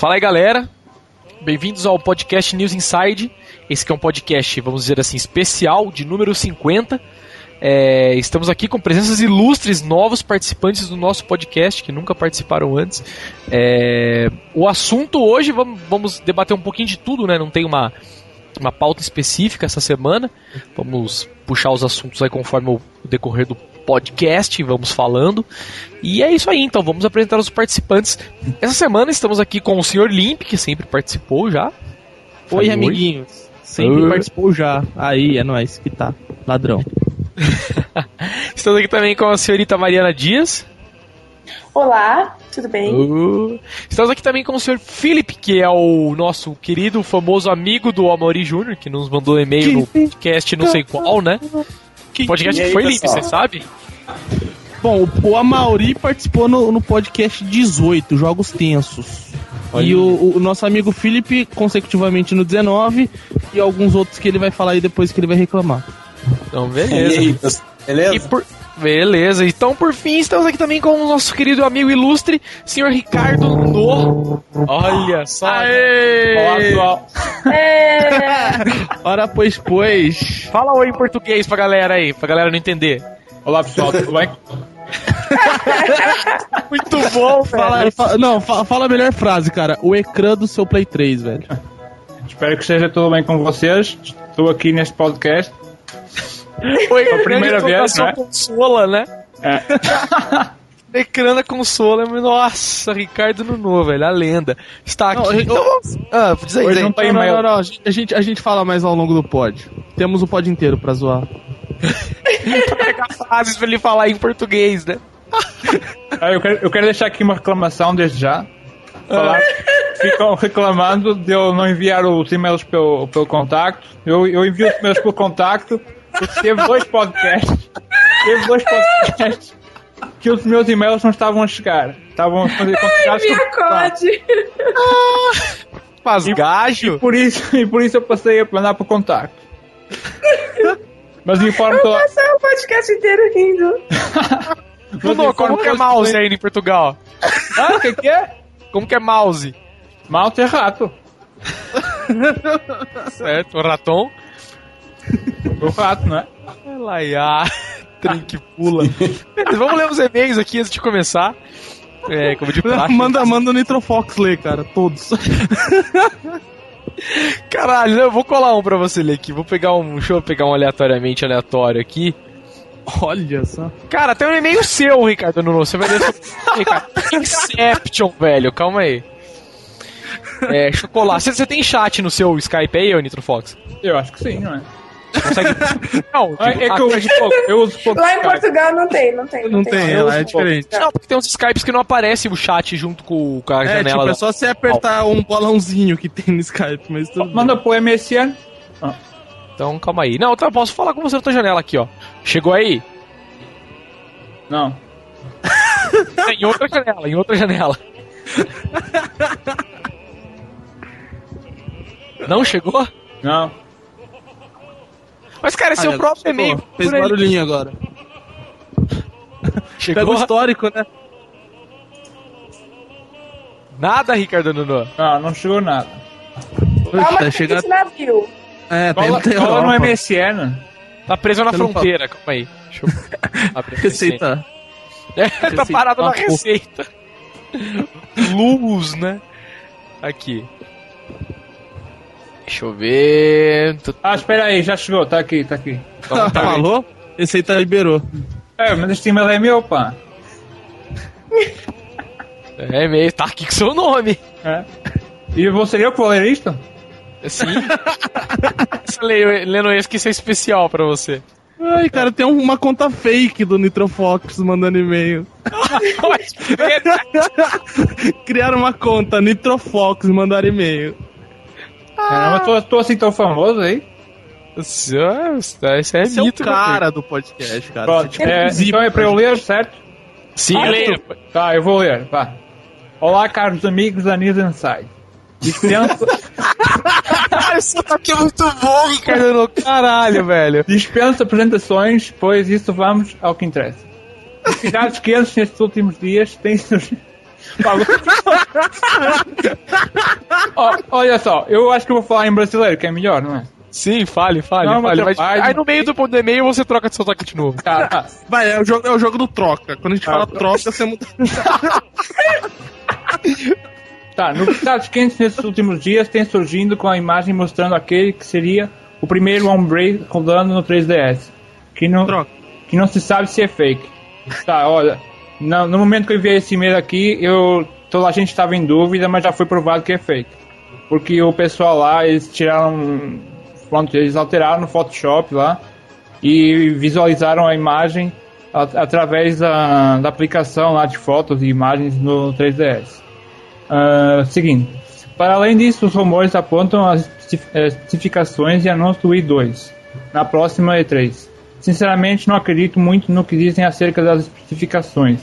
Fala aí, galera. Bem-vindos ao podcast News Inside. Esse que é um podcast, vamos dizer assim, especial de número 50. É, estamos aqui com presenças ilustres, novos participantes do nosso podcast que nunca participaram antes. É, o assunto hoje, vamos, vamos debater um pouquinho de tudo, né? Não tem uma, uma pauta específica essa semana. Vamos puxar os assuntos aí conforme o decorrer do podcast, vamos falando. E é isso aí, então vamos apresentar os participantes. Essa semana estamos aqui com o Sr. Limp, que sempre participou já. Oi, Fale amiguinhos. Sempre Oi. participou já. Aí, é nóis que tá. Ladrão. Estamos aqui também com a senhorita Mariana Dias. Olá, tudo bem? Uh, Estamos aqui também com o Sr. Felipe, que é o nosso querido, famoso amigo do Amori Júnior, que nos mandou um e-mail no podcast não sei qual, né? Podcast E que aí, foi pessoal? você sabe? Bom, o- Amauri participou no, no podcast 18, Jogos Tensos. E o, o nosso amigo Felipe, consecutivamente no 19, e alguns outros que ele vai falar aí depois que ele vai reclamar. Então, E beleza. aí, pessoal? beleza? E por... Beleza, então por fim estamos aqui também com o nosso querido amigo ilustre, senhor Ricardo No. Olha só. Olá, Aê! pessoal. É, Ora, pois, pois. Fala oi em português pra galera aí, pra galera não entender. Olá, pessoal, tudo bem? Muito bom, Fala, fa- não, fa- fala a melhor frase, cara. O ecrã do seu Play 3, velho. Espero que esteja tudo bem com vocês. Estou aqui neste podcast. Foi a primeira vez, né? consola, né? É, Ecrã da consola, nossa, Ricardo Nuno, velho, a lenda. Está aqui. Não, eu- então, ah, diz aí, Hoje aí. não Não, não, não, não, A gente, a gente, gente fala mais ao longo do pod. Temos o pod inteiro pra zoar. pegar frases pra ele falar em português, né? Ah, eu, quero, eu quero deixar aqui uma reclamação desde já. Falar, ficam reclamando de eu não enviar os e-mails pelo, pelo contacto. Eu, eu envio os e-mails pelo contacto porque teve dois podcasts. Teve dois podcasts que os meus e-mails não estavam a chegar. Estavam a fazer considerados minha code. Faz gajo. Por isso, e por isso eu passei a mandar para o contacto. Mas informo Eu toda- passei o podcast inteiro rindo. Nuno, como que é mouse aí em Portugal? Ah, o que, que é? Como que é mouse? Mouse é rato. Certo, raton. O rato, não é? Laiá, trem que pula. Beleza, vamos ler os e-mails aqui antes de começar. É, como de praxe. manda, manda o Nitrofox ler, cara. Todos. Caralho, eu vou colar um pra você ler aqui. Vou pegar um. Deixa eu pegar um aleatoriamente aleatório aqui. Olha só. Cara, tem um e-mail seu, Ricardo Nuno. Você vai ler. Ricardo, Inception, velho. Calma aí. É. Você, você tem chat no seu Skype aí, ô Nitrofox? Eu acho que sim, não é? Consegue. Não, É, tipo, é que ah, eu uso pouco. Eu uso pouco. Lá em. Portugal não tem, não tem. Não tem, eu ela é uso pouco. diferente. Não, porque tem uns Skypes que não aparece o chat junto com, com a É, janela. tipo, da- é só você apertar um bolãozinho que tem no Skype, mas tudo. Manda pro MSN. Então, calma aí. Não, então eu posso falar com você na tua janela aqui, ó. Chegou aí? Não. É, em outra janela, em outra janela. Não chegou? Não. Mas, cara, esse é Ah, o próprio chegou. e-mail. Fez por aí. barulhinho agora. Pega Chegou? o histórico, né? Nada, Ricardo Nuno. Não, não chegou nada. Calma Tá chegando. navio. É, tá Cola, no. MSN. Tá preso na Você fronteira, calma aí. Deixa eu abrir Receita. É, tá Receita. parado na Ah, pô. receita. Luz, né? Aqui. Deixa eu ver. Ah, espera aí, já chegou. Tá aqui, tá aqui. Então, tá Falou? Receita liberou. É, mas este e-mail é meu, pá. É e-mail, tá aqui com seu nome. É. E vou ser eu que vou ler isto? Sim. Você leu- Lendo esse que isso é especial pra você. Ai, cara, tem uma conta fake do Nitrofox mandando e-mail. Mas, Criaram uma conta, Nitrofox, mandaram e-mail. Caramba, tô, tô assim tão famoso aí. Isso é, isso é Esse é o mito, cara do podcast, cara. Pronto, Você, tipo, é, então é para eu ler, certo? Sim, Ah, leia. Tá, eu vou ler, vá. Olá, caros amigos da News Inside. Dispenso, Cara, esse aqui é muito bom, Ricardo. Caralho, velho. dispenso apresentações, pois isso vamos ao que interessa. Novidades quentes nesses últimos dias têm surgido. Ó, olha só, eu acho que eu vou falar em brasileiro, que é melhor, não é? Sim, fale, fale, Não, fale. mas vai- aí no meio do, do e-mail você troca de sotaque de novo. Tá, tá. Vai, é o jogo, é o jogo do troca. Quando a gente Ah, fala tá. troca, você muda. Tá, novidades quentes nesses últimos dias têm surgindo com a imagem mostrando aquele que seria o primeiro Ombre rodando no 3DS. Que não, Troca. que não se sabe se é fake. Tá, olha, no, no momento que eu enviei esse e-mail aqui, eu, toda a gente estava em dúvida, mas já foi provado que é fake. Porque o pessoal lá, eles tiraram. Pronto, eles alteraram no Photoshop lá e visualizaram a imagem a- através da, da aplicação lá de fotos e imagens no 3DS. Ah, seguinte, para além disso, os rumores apontam as especi- especificações e anúncio do Wii 2 na próxima E3. Sinceramente, não acredito muito no que dizem acerca das especificações,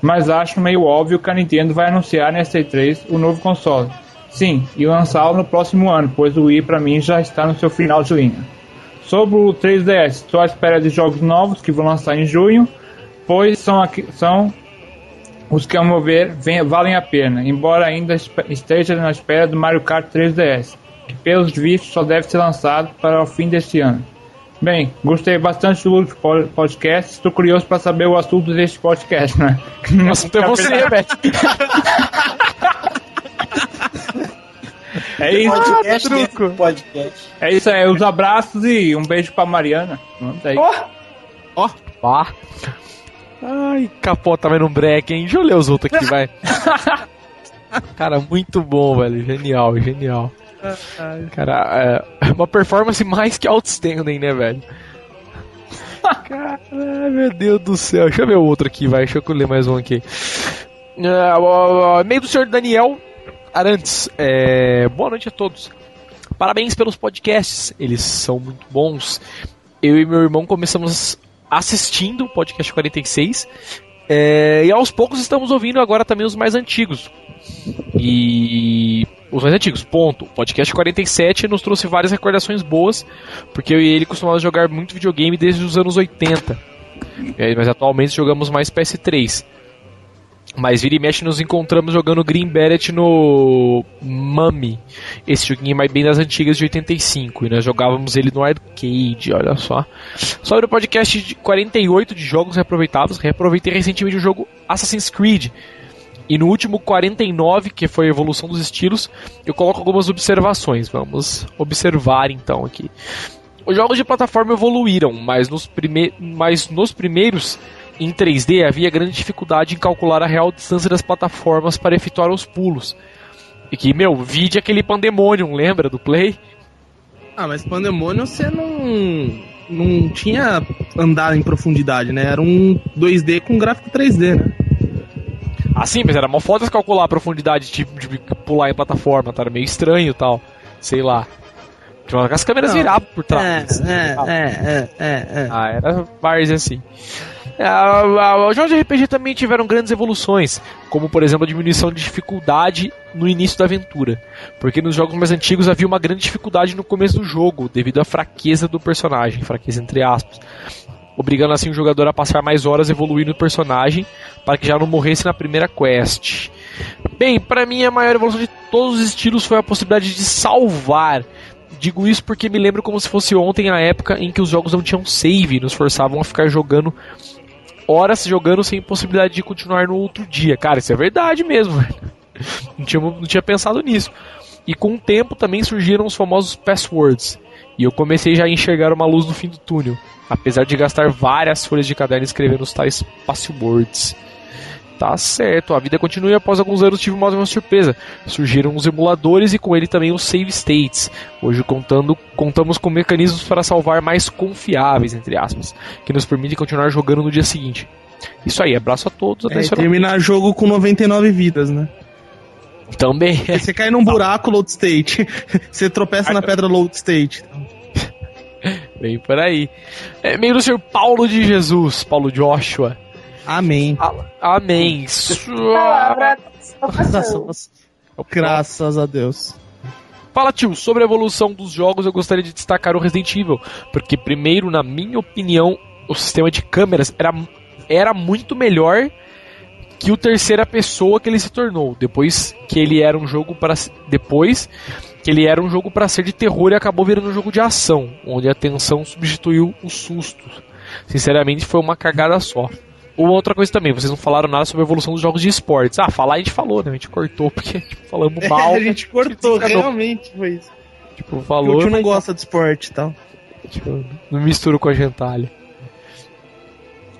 mas acho meio óbvio que a Nintendo vai anunciar nesta E3 o novo console. Sim, e lançá-lo no próximo ano, pois o Wii para mim já está no seu final de linha. Sobre o 3DS, estou à espera de jogos novos que vão lançar em junho, pois são, aqui, são os que, ao meu ver, vem- valem a pena, embora ainda esteja na espera do Mario Kart 3DS, que pelos vistos só deve ser lançado para o fim deste ano. Bem, gostei bastante do podcast, estou curioso para saber o assunto deste podcast, né? Nossa, então é você, velho. É isso, Podcast, né? truco. Podcast. é isso aí, os abraços e um beijo pra Mariana. Pronto, aí. Ó, Pá. Ai, capota, vai num break, hein? Deixa eu ler os outros aqui, vai. Cara, muito bom, velho. Genial, genial. Cara, é uma performance mais que outstanding, né, velho? Cara, meu Deus do céu. Deixa eu ver outro aqui, vai. Deixa eu ler mais um aqui. É, meio do senhor Daniel Arantes. É, boa noite a todos. Parabéns pelos podcasts, eles são muito bons. Eu e meu irmão começamos assistindo o podcast 46 é, e aos poucos estamos ouvindo agora também os mais antigos. E os mais antigos, ponto. O podcast 47 nos trouxe várias recordações boas, porque eu e ele costumávamos jogar muito videogame desde os anos 80. É, mas atualmente jogamos mais PS3. Mas vira e mexe nos encontramos jogando Green Beret no Mummy. Esse joguinho mais bem das antigas de 85. E nós jogávamos ele no arcade, olha só. Sobre o podcast de 48 de jogos reaproveitados, reaproveitei recentemente o jogo Assassin's Creed. E no último 49, que foi a evolução dos estilos, eu coloco algumas observações. Vamos observar então aqui. Os jogos de plataforma evoluíram, mas nos, mas nos primeiros em 3D havia grande dificuldade em calcular a real distância das plataformas para efetuar os pulos. E que, meu, vide aquele Pandemonium, lembra do Play? Ah, mas Pandemonium você não. Não tinha andado em profundidade, né? Era um 2D com gráfico 3D, né? Assim, mas era mó foda calcular a profundidade tipo, de pular em plataforma, tá? Era meio estranho e tal. Sei lá. Tinha uma- as câmeras Não. viravam por trás. é, é, é, é. Ah, era vários assim. Ah, ah, Os jogos de RPG também tiveram grandes evoluções, como por exemplo a diminuição de dificuldade no início da aventura, porque nos jogos mais antigos havia uma grande dificuldade no começo do jogo, devido à fraqueza do personagem, fraqueza entre aspas, obrigando assim o jogador a passar mais horas evoluindo o personagem para que já não morresse na primeira quest. Bem, para mim a maior evolução de todos os estilos foi a possibilidade de salvar. Digo isso porque me lembro como se fosse ontem a época em que os jogos não tinham save nos forçavam a ficar jogando horas jogando sem possibilidade de continuar no outro dia. Cara, isso é verdade mesmo. Não tinha, não tinha pensado nisso. E com o tempo também surgiram os famosos passwords. E eu comecei já a enxergar uma luz no fim do túnel, apesar de gastar várias folhas de caderno escrevendo os tais passwords. Tá certo, a vida continua e após alguns anos tive mais uma surpresa. Surgiram os emuladores e com ele também os save states. Hoje contando, contamos com mecanismos para salvar mais confiáveis, entre aspas, que nos permitem continuar jogando no dia seguinte. Isso aí, abraço a todos, É, atenção. terminar jogo com 99 vidas, né? Também. Você cai num buraco, load state. Você tropeça na pedra, load state. Bem por aí. É, meio do senhor Paulo de Jesus, Paulo Joshua. Amém. A- Amém. Palavra. Graças a Deus. Fala, tio, sobre a evolução dos jogos, eu gostaria de destacar o Resident Evil, porque primeiro, na minha opinião, o sistema de câmeras era era muito melhor que o terceira pessoa que ele se tornou. Depois que ele era um jogo para depois que ele era um jogo para ser de terror e acabou virando um jogo de ação, onde a tensão substituiu o susto. Sinceramente, foi uma cagada só. Uma outra coisa também, vocês não falaram nada sobre a evolução dos jogos de esportes. Ah, falar a gente falou, né? A gente cortou porque tipo, falamos mal. A gente cortou, realmente foi isso. Tipo, falou. O tio não gosta de esporte e tal. Tipo, não misturo com a gentalha.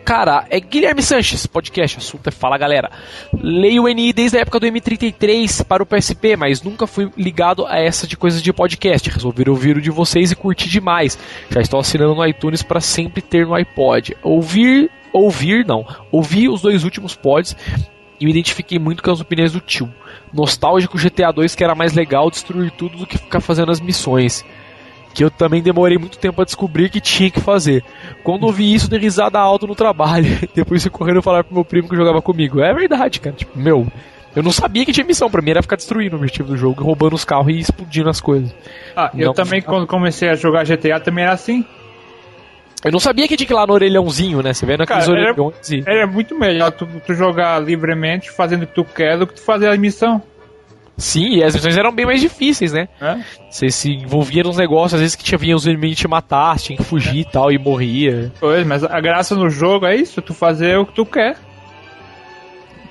Cara, é Guilherme Sanches, podcast, assunto é Fala Galera. Leio o NI desde a época do M33 para o PSP, mas nunca fui ligado a essa de coisas de podcast. Resolvi ouvir o de vocês e curti demais. Já estou assinando no iTunes para sempre ter no iPod. Ouvir, ouvir não, ouvi os dois últimos pods e me identifiquei muito com as opiniões do tio. Nostálgico GTA 2 que era mais legal destruir tudo do que ficar fazendo as missões que eu também demorei muito tempo a descobrir que tinha que fazer. Quando ouvi isso, dei risada alta no trabalho. Depois fui correndo falar pro meu primo que jogava comigo. É verdade, cara. Tipo, meu, eu não sabia que tinha missão. Pra mim era ficar destruindo o objetivo do jogo, roubando os carros e explodindo as coisas. Ah, eu não, também, quando comecei a jogar GTA, também era assim. Eu não sabia que tinha que ir lá no orelhãozinho, né? Você vê naqueles Cara, orelhões era, e... era muito melhor tu, tu, jogar livremente, fazendo o que tu quer, do que tu fazer a missão. Sim, e as missões eram bem mais difíceis, né? É? Você se envolvia nos negócios, às vezes que tinha vinha os inimigos te matar, tinha que fugir e tal, e morria. Pois, mas a graça no jogo é isso, tu fazer o que tu quer.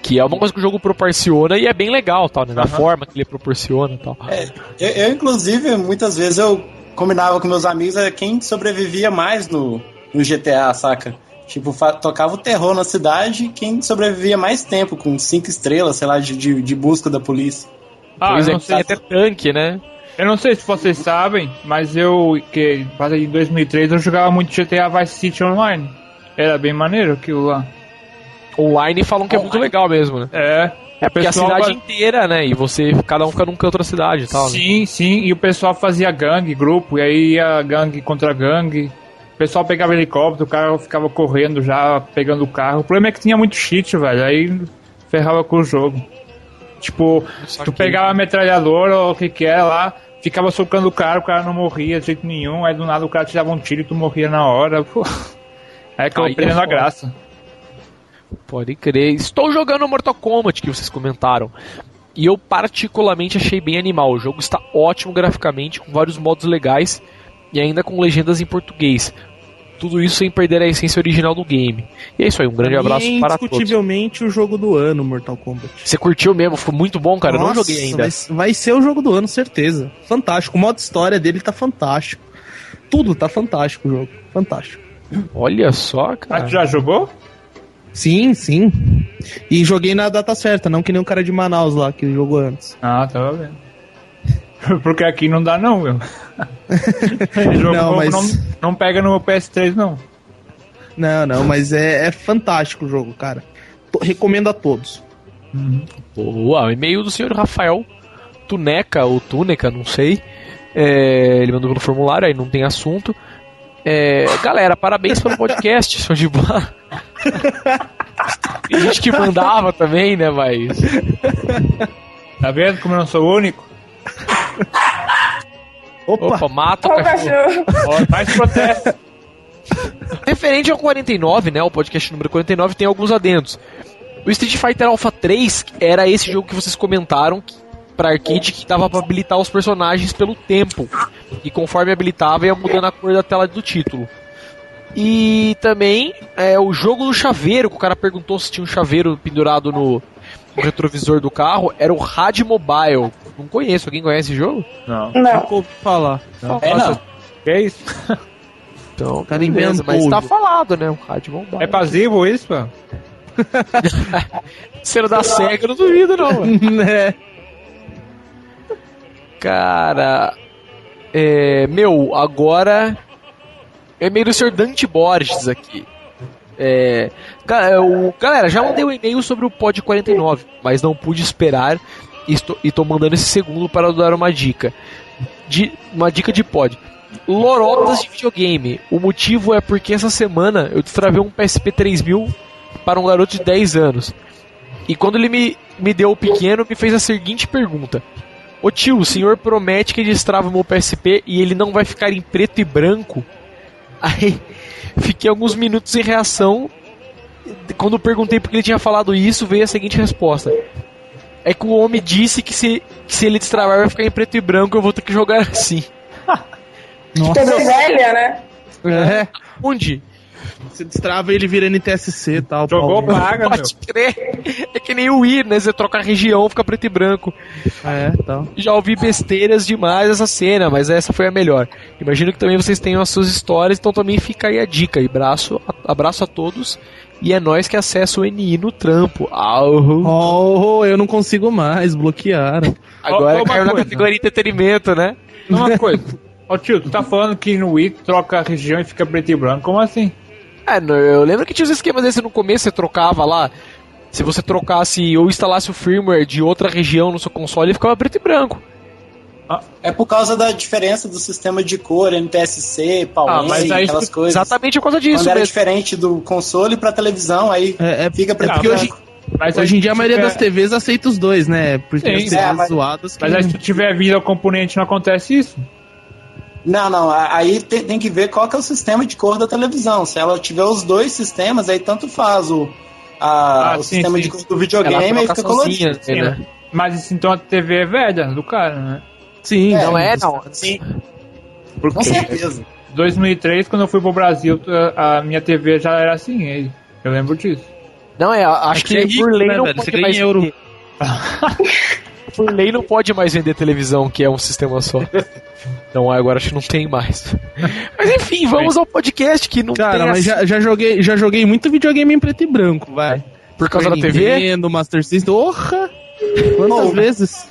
Que é uma coisa que o jogo proporciona e é bem legal, tal, né? Da uhum. forma que ele proporciona e tal. É, eu, eu, inclusive, muitas vezes eu combinava com meus amigos é quem sobrevivia mais no, no GTA, saca? Tipo, tocava o terror na cidade quem sobrevivia mais tempo, com cinco estrelas, sei lá, de, de, de busca da polícia. Ah, pois é, sei. até tanque, né? Eu não sei se vocês sabem, mas eu, que em 2003, eu jogava muito GTA Vice City Online. Era bem maneiro aquilo lá. Online falam que é muito legal mesmo, né? É. É porque a cidade vai... inteira, né? E você, cada um fica num canto da cidade e tal. Sim, né? sim. E o pessoal fazia gangue, grupo, e aí ia gangue contra gangue. O pessoal pegava helicóptero, o cara ficava correndo já, pegando o carro. O problema é que tinha muito cheat, velho. Aí ferrava com o jogo. Tipo, tu pegava a metralhadora ou o que que é lá, ficava socando o cara, o cara não morria de jeito nenhum, aí do nada o cara te dava um tiro e tu morria na hora. Pô. Aí acabou aí perdendo é a graça. Pode crer. Estou jogando Mortal Kombat, que vocês comentaram. E eu particularmente achei bem animal. O jogo está ótimo graficamente, com vários modos legais e ainda com legendas em português tudo isso sem perder a essência original do game. E é isso aí, um grande abraço é para todos. indiscutivelmente o jogo do ano, Mortal Kombat. Você curtiu mesmo? Foi muito bom, cara. Nossa, Eu não joguei ainda. Vai, vai, ser o jogo do ano, certeza. Fantástico. O modo história dele tá fantástico. Tudo tá fantástico o jogo. Fantástico. Olha só, cara. Ah, já jogou? Sim, sim. E joguei na data certa, não que nem o cara de Manaus lá que jogou antes. Ah, tava vendo. Porque aqui não dá não, meu. jogo não, mas... não, não pega no PS3 não. Não, não, mas é, é fantástico o jogo, cara. Tô, recomendo a todos. Uhum. Boa, e-mail do senhor Rafael Tuneca ou Tuneca, não sei. É, ele mandou pelo formulário, aí não tem assunto. É, galera, parabéns pelo podcast, show de bola. Tem gente que mandava também, né, mas. Tá vendo como eu não sou o único? Opa, Opa mata o cachorro. Ó, mais protesto. Referente ao 49, né? O podcast número 49 tem alguns adendos. O Street Fighter Alpha 3 era esse jogo que vocês comentaram para arcade que dava para habilitar os personagens pelo tempo. E conforme habilitava, ia mudando a cor da tela do título. E também é, o jogo do chaveiro, que o cara perguntou se tinha um chaveiro pendurado no, no retrovisor do carro, era o Rad Mobile. Não conheço. Alguém conhece esse jogo? Não. Não. Nunca ouvi falar. Não. É, não. Que é isso? Então, cara beleza, mas tá falado, né? O Rádio Mobile. É passivo isso, pô? Sendo da SEGA, não duvido, não. né? Cara. É, meu, agora. É meio do Sr. Dante Borges aqui. É, o, galera, já mandei um e-mail sobre o Pod 49, mas não pude esperar e estou, estou mandando esse segundo para dar uma dica. De, uma dica de pod. Lorotas de videogame. O motivo é porque essa semana eu destravei um PSP 3000 para um garoto de 10 anos. E quando ele me, me deu o pequeno, me fez a seguinte pergunta: Ô tio, o senhor promete que destrava o meu PSP e ele não vai ficar em preto e branco? Aí fiquei alguns minutos em reação quando perguntei porque ele tinha falado isso, veio a seguinte resposta. É que o homem disse que se, que se ele destravar vai ficar em preto e branco, eu vou ter que jogar assim. TV velha, né? É. Onde? Você destrava e ele vira NTSC e tal. Jogou Paulo. paga, meu. Pode crer. É que nem o Wii, né? Você troca a região, fica preto e branco. É, tal. Já ouvi besteiras demais essa cena, mas essa foi a melhor. Imagino que também vocês tenham as suas histórias, então também fica aí a dica. E braço, abraço a todos. E é nós que acessa o NI no trampo. Au. Oh, eu não consigo mais, bloquearam. Agora uma caiu na categoria entretenimento, né? Uma coisa. Ó tio, tu tá falando que no Wii troca a região e fica preto e branco. Como assim? É, eu lembro que tinha os esquemas desse no começo, você trocava lá. Se você trocasse ou instalasse o firmware de outra região no seu console, ele ficava preto e branco. É por causa da diferença do sistema de cor, NTSC, Ah, PAL, mas aí aquelas coisas. Exatamente por causa disso Quando era mesmo. diferente do console pra televisão, aí É, é, fica preto é e porque branco. hoje, Mas hoje em dia a maioria tiver- das TVs aceita os dois, né? Porque Sim, as TVs é, mas- zoadas. que Mas aí se tu tiver vida ao componente não acontece isso? Não, não, aí tem, tem que ver qual que é o sistema de cor da televisão. Se ela tiver os dois sistemas, aí tanto faz o, a- Ah, o sim, sistema sim. de cor do videogame aí troca fica colorido. Sim, né? Mas isso, então a TV é velha do cara, né? Sim, É, Não é, não. Sim, Porque com certeza. 2003, quando eu fui pro Brasil, a minha TV já era assim, aí. Eu lembro disso. Não, é, acho Aqui que é rico, por lei né, não velho? pode Você ganha euro. por lei não pode mais vender televisão, que é um sistema só. Então agora acho que não tem mais. Mas enfim, vamos ao podcast que não Cara, tem mas assim- já, já joguei, já joguei muito videogame em preto e branco, vai. por causa da TV. Nintendo, Master System, orra! Quantas vezes?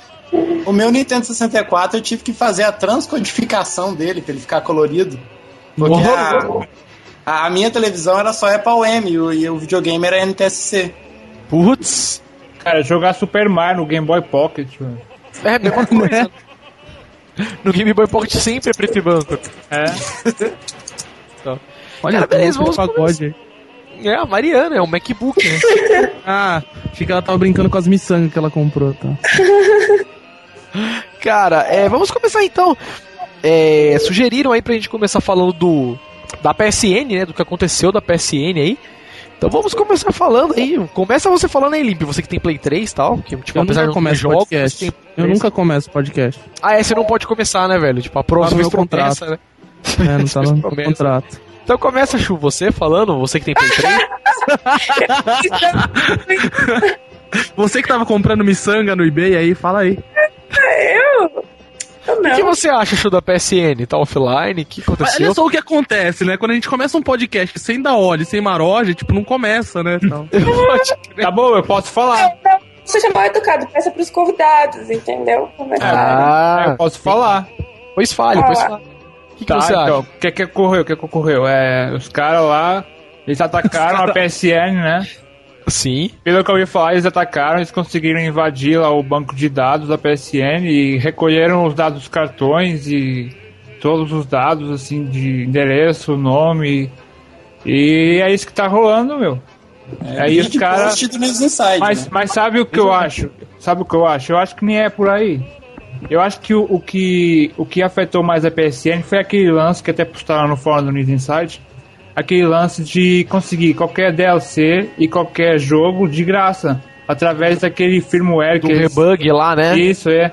O meu Nintendo 64 eu tive que fazer a transcodificação dele pra ele ficar colorido. Porque a, a minha televisão era só Apple M e o, e o videogame era NTSC. Putz, Cara, jogar Super Mario no Game Boy Pocket, mano. é a mesma coisa. No Game Boy Pocket sempre é preto e branco. É. Olha, Cara, beleza, vamos pagode. É a Mariana, é um MacBook, né? Ah, achei que ela tava brincando com as miçangas que ela comprou, tá? Cara, é, vamos começar então. É, sugeriram aí pra gente começar falando do da PSN, né? Do que aconteceu da PSN aí. Então vamos começar falando aí. Começa você falando aí, Limpe, você que tem Play 3 e tal. Que, tipo, Eu apesar de nunca começo jogos, podcast. tem Eu nunca começo podcast. Ah, é, você não pode começar, né, velho? Tipo, a próxima meu promessa, né? É, não tá no contrato. Então começa, Chu, você falando, você que tem Play 3. Você que tava comprando miçanga no eBay aí, fala aí. Eu? Eu O não. que você acha, Chu, da PSN? Tá offline? O que Mas aconteceu? olha só o que acontece, né? Quando a gente começa um podcast sem dar óleo, sem maroja, tipo, não começa, né? Então. Tá bom, eu posso falar. Não, seja mal educado, peça pros convidados, entendeu? É, Ah, eu posso falar. pois fale, pois fale. O que, que Tá, você então, acha? o que que ocorreu? O que que ocorreu? É, os caras lá, eles atacaram a PSN, né? Sim. Pelo que eu ouvi falar, eles atacaram, eles conseguiram invadir lá o banco de dados da PSN e recolheram os dados dos cartões e todos os dados, assim, de endereço, nome. E é isso que tá rolando, meu. Aí os caras. Mas, né? mas sabe o que eu acho? Sabe o que eu acho? Eu acho que nem é por aí. Eu acho que o, o que o que afetou mais a PSN foi aquele lance que até postaram no fórum do News Insight. Aquele lance de conseguir qualquer DLC e qualquer jogo de graça. Através daquele firmware Do que eles- rebug lá, né? Isso, é.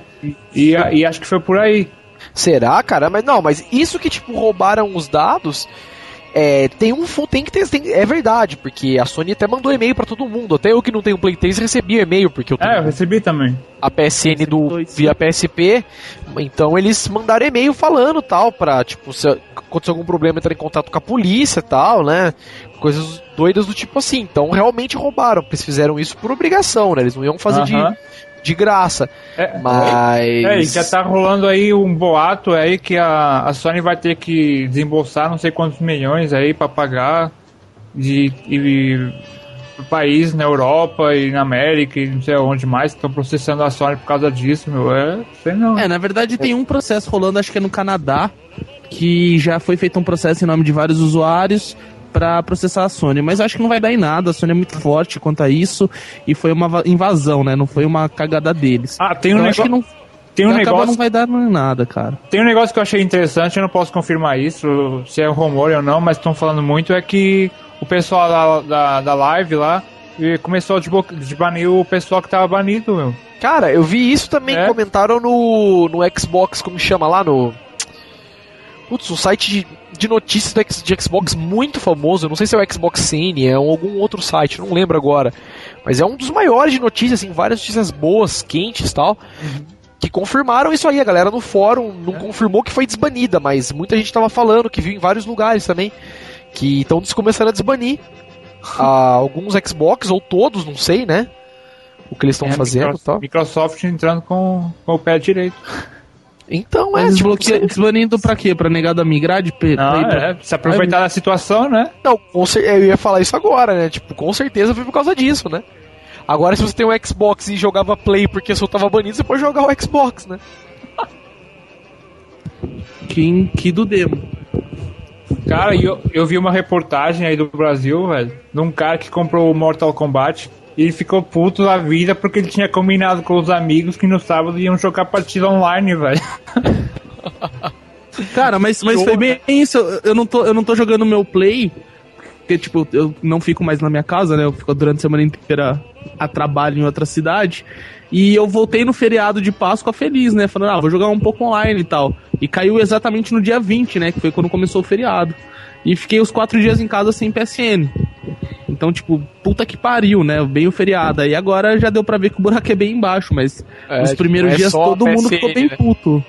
E, e acho que foi por aí. Será, cara? Mas não, mas isso que, tipo, roubaram os dados. É, tem um tem que ter, tem- é verdade, porque a Sony até mandou e-mail pra todo mundo. Até eu que não tenho Play 3 recebi e-mail, porque eu tenho É, eu recebi também. a PSN do dois. via PSP. Então eles mandaram e-mail falando tal, pra, tipo, se acontecer algum problema, entrar em contato com a polícia e tal, né? Coisas doidas do tipo assim. Então realmente roubaram, porque eles fizeram isso por obrigação, né? Eles não iam fazer de, Aham. de graça. É, Mas. É, e já tá rolando aí um boato aí que a, a Sony vai ter que desembolsar não sei quantos milhões aí pra pagar de e, pro país na Europa e na América e não sei onde mais que estão processando a Sony por causa disso, meu. É, sei não. É, na verdade tem um processo rolando, acho que é no Canadá, que já foi feito um processo em nome de vários usuários pra processar a Sony, mas eu acho que não vai dar em nada, a Sony é muito forte quanto a isso, e foi uma va- invasão, né? Não foi uma cagada deles. Ah, tem um, negócio, não, tem um acaba negócio não vai dar em nada, cara. Tem um negócio que eu achei interessante, eu não posso confirmar isso, se é um rumor ou não, mas estão falando muito, é que o pessoal da, da, da live lá começou a desbanir o pessoal que tava banido, meu. Cara, eu vi isso também, É? comentaram no, no Xbox, como chama lá, no... Putz, um site de, de notícias X- de Xbox muito famoso, eu não sei se é o Xbox Cine, é um- algum outro site, não lembro agora. Mas é um dos maiores de notícias, assim, várias notícias boas, quentes e tal, que confirmaram isso aí. A galera no fórum não confirmou que foi desbanida, mas muita gente tava falando, que viu em vários lugares também, que estão começando a desbanir ah, alguns Xbox, ou todos, não sei, né? O que eles estão É, fazendo e Micro- tal. Microsoft entrando com, com o pé direito. Então, é, tipo, desbloqueia, você- desbanindo pra quê? Pra negada migrar de P- Não, pra- é, se aproveitar da situação, né? Não, com cer- eu ia falar isso agora, né? Tipo, com certeza foi por causa disso, né? Agora, se você tem um Xbox e jogava Play porque só tava banido, você pode jogar o Xbox, né? que, que do demo. Cara, eu, eu vi uma reportagem aí do Brasil, velho, de um cara que comprou o Mortal Kombat ele ficou puto da vida porque ele tinha combinado com os amigos que no sábado iam jogar partida online, velho. Cara, mas, mas foi bem isso. Eu, não tô, eu não tô jogando meu play. Porque, tipo, eu não fico mais na minha casa, né? Eu fico durante a semana inteira a trabalho em outra cidade. E eu voltei no feriado de Páscoa feliz, né? Falando, ah, vou jogar um pouco online e tal. E caiu exatamente no dia 20, né? Que foi quando começou o feriado. E fiquei os quatro dias em casa sem PSN. Então, tipo, puta que pariu, né? Bem o feriado. Aí agora já deu pra ver que o buraco é bem embaixo, mas É, nos tipo, primeiros é dias todo mundo PSN, ficou bem né? puto.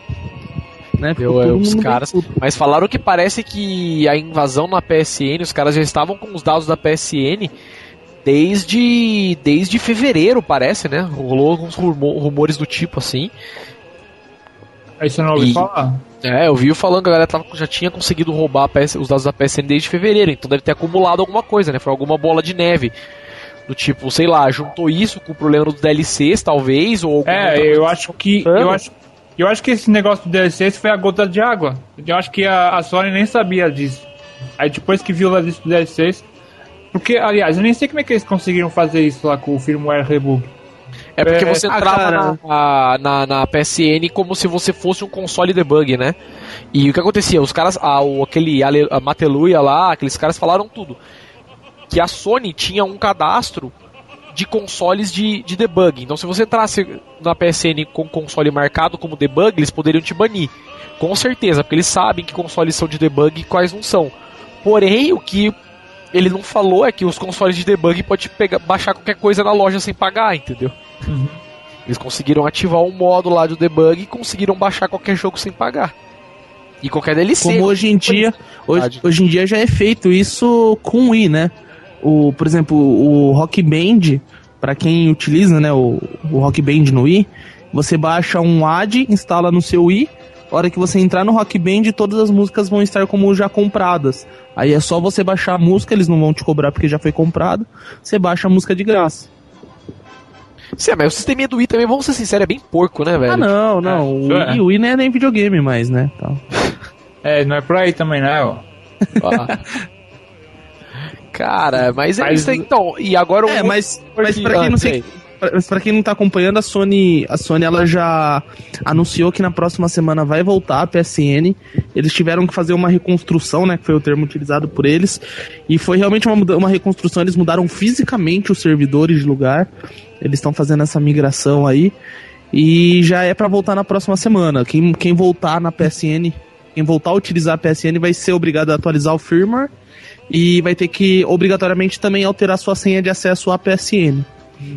Né? Ficou é, os mundo caras. Mas falaram que parece que a invasão na PSN, os caras já estavam com os dados da PSN desde desde fevereiro, parece, né? Rolou alguns rumo- rumores do tipo assim. Aí você não ouviu E- falar? É, eu vi falando que a galera tava- já tinha conseguido roubar a PS os dados da PSN desde fevereiro, então deve ter acumulado alguma coisa, né? Foi alguma bola de neve. Do tipo, sei lá, juntou isso com o problema dos DLCs, talvez, ou É, eu acho que. Eu acho, eu acho que esse negócio do DLC foi a gota de água. Eu acho que a, a Sony nem sabia disso. Aí depois que viu lá disso do DLCs. Porque, aliás, eu nem sei como é que eles conseguiram fazer isso lá com o firmware reboot. É porque É, você ah, entrava cara. na, na, na PSN como se você fosse um console debug, né? E o que acontecia? Os caras, a, o, aquele Ale- a Mateluia lá, aqueles caras falaram tudo. Que a Sony tinha um cadastro de consoles de, de debug. Então se você entrasse na PSN com console marcado como debug, eles poderiam te banir. Com certeza, porque eles sabem que consoles são de debug e quais não são. Porém, o que ele não falou é que os consoles de debug pode pegar, baixar qualquer coisa na loja sem pagar, entendeu? Eles conseguiram ativar um modo lá do debug e conseguiram baixar qualquer jogo sem pagar. E qualquer DLC. Como hoje em dia, hoje, hoje em dia já é feito isso com o Wii, né? O, por exemplo, o Rock Band, pra quem utiliza, né, o, o Rock Band no Wii, você baixa um AD, instala no seu Wii, a hora que você entrar no Rock Band, todas as músicas vão estar como já compradas. Aí é só você baixar a música, eles não vão te cobrar porque já foi comprado. Você baixa a música de graça. Sim, mas o sisteminha do Wii também, vamos ser sinceros, é bem porco, né, velho? Ah, não, não. o, é. Wii, o Wii não é nem videogame mais, né? Então. É, não é por aí também, né? ó. Cara, mas é Mas- isso aí, então. E agora o. É, mas, mas pra quem não sei, pra quem não tá acompanhando, a Sony, a Sony ela já anunciou que na próxima semana vai voltar a PSN. Eles tiveram que fazer uma reconstrução, né, que foi o termo utilizado por eles, e foi realmente uma, uma reconstrução, eles mudaram fisicamente os servidores de lugar. Eles estão fazendo essa migração aí e já é pra voltar na próxima semana. Quem, quem voltar na PSN, quem voltar a utilizar a PSN vai ser obrigado a atualizar o firmware e vai ter que obrigatoriamente também alterar sua senha de acesso à PSN.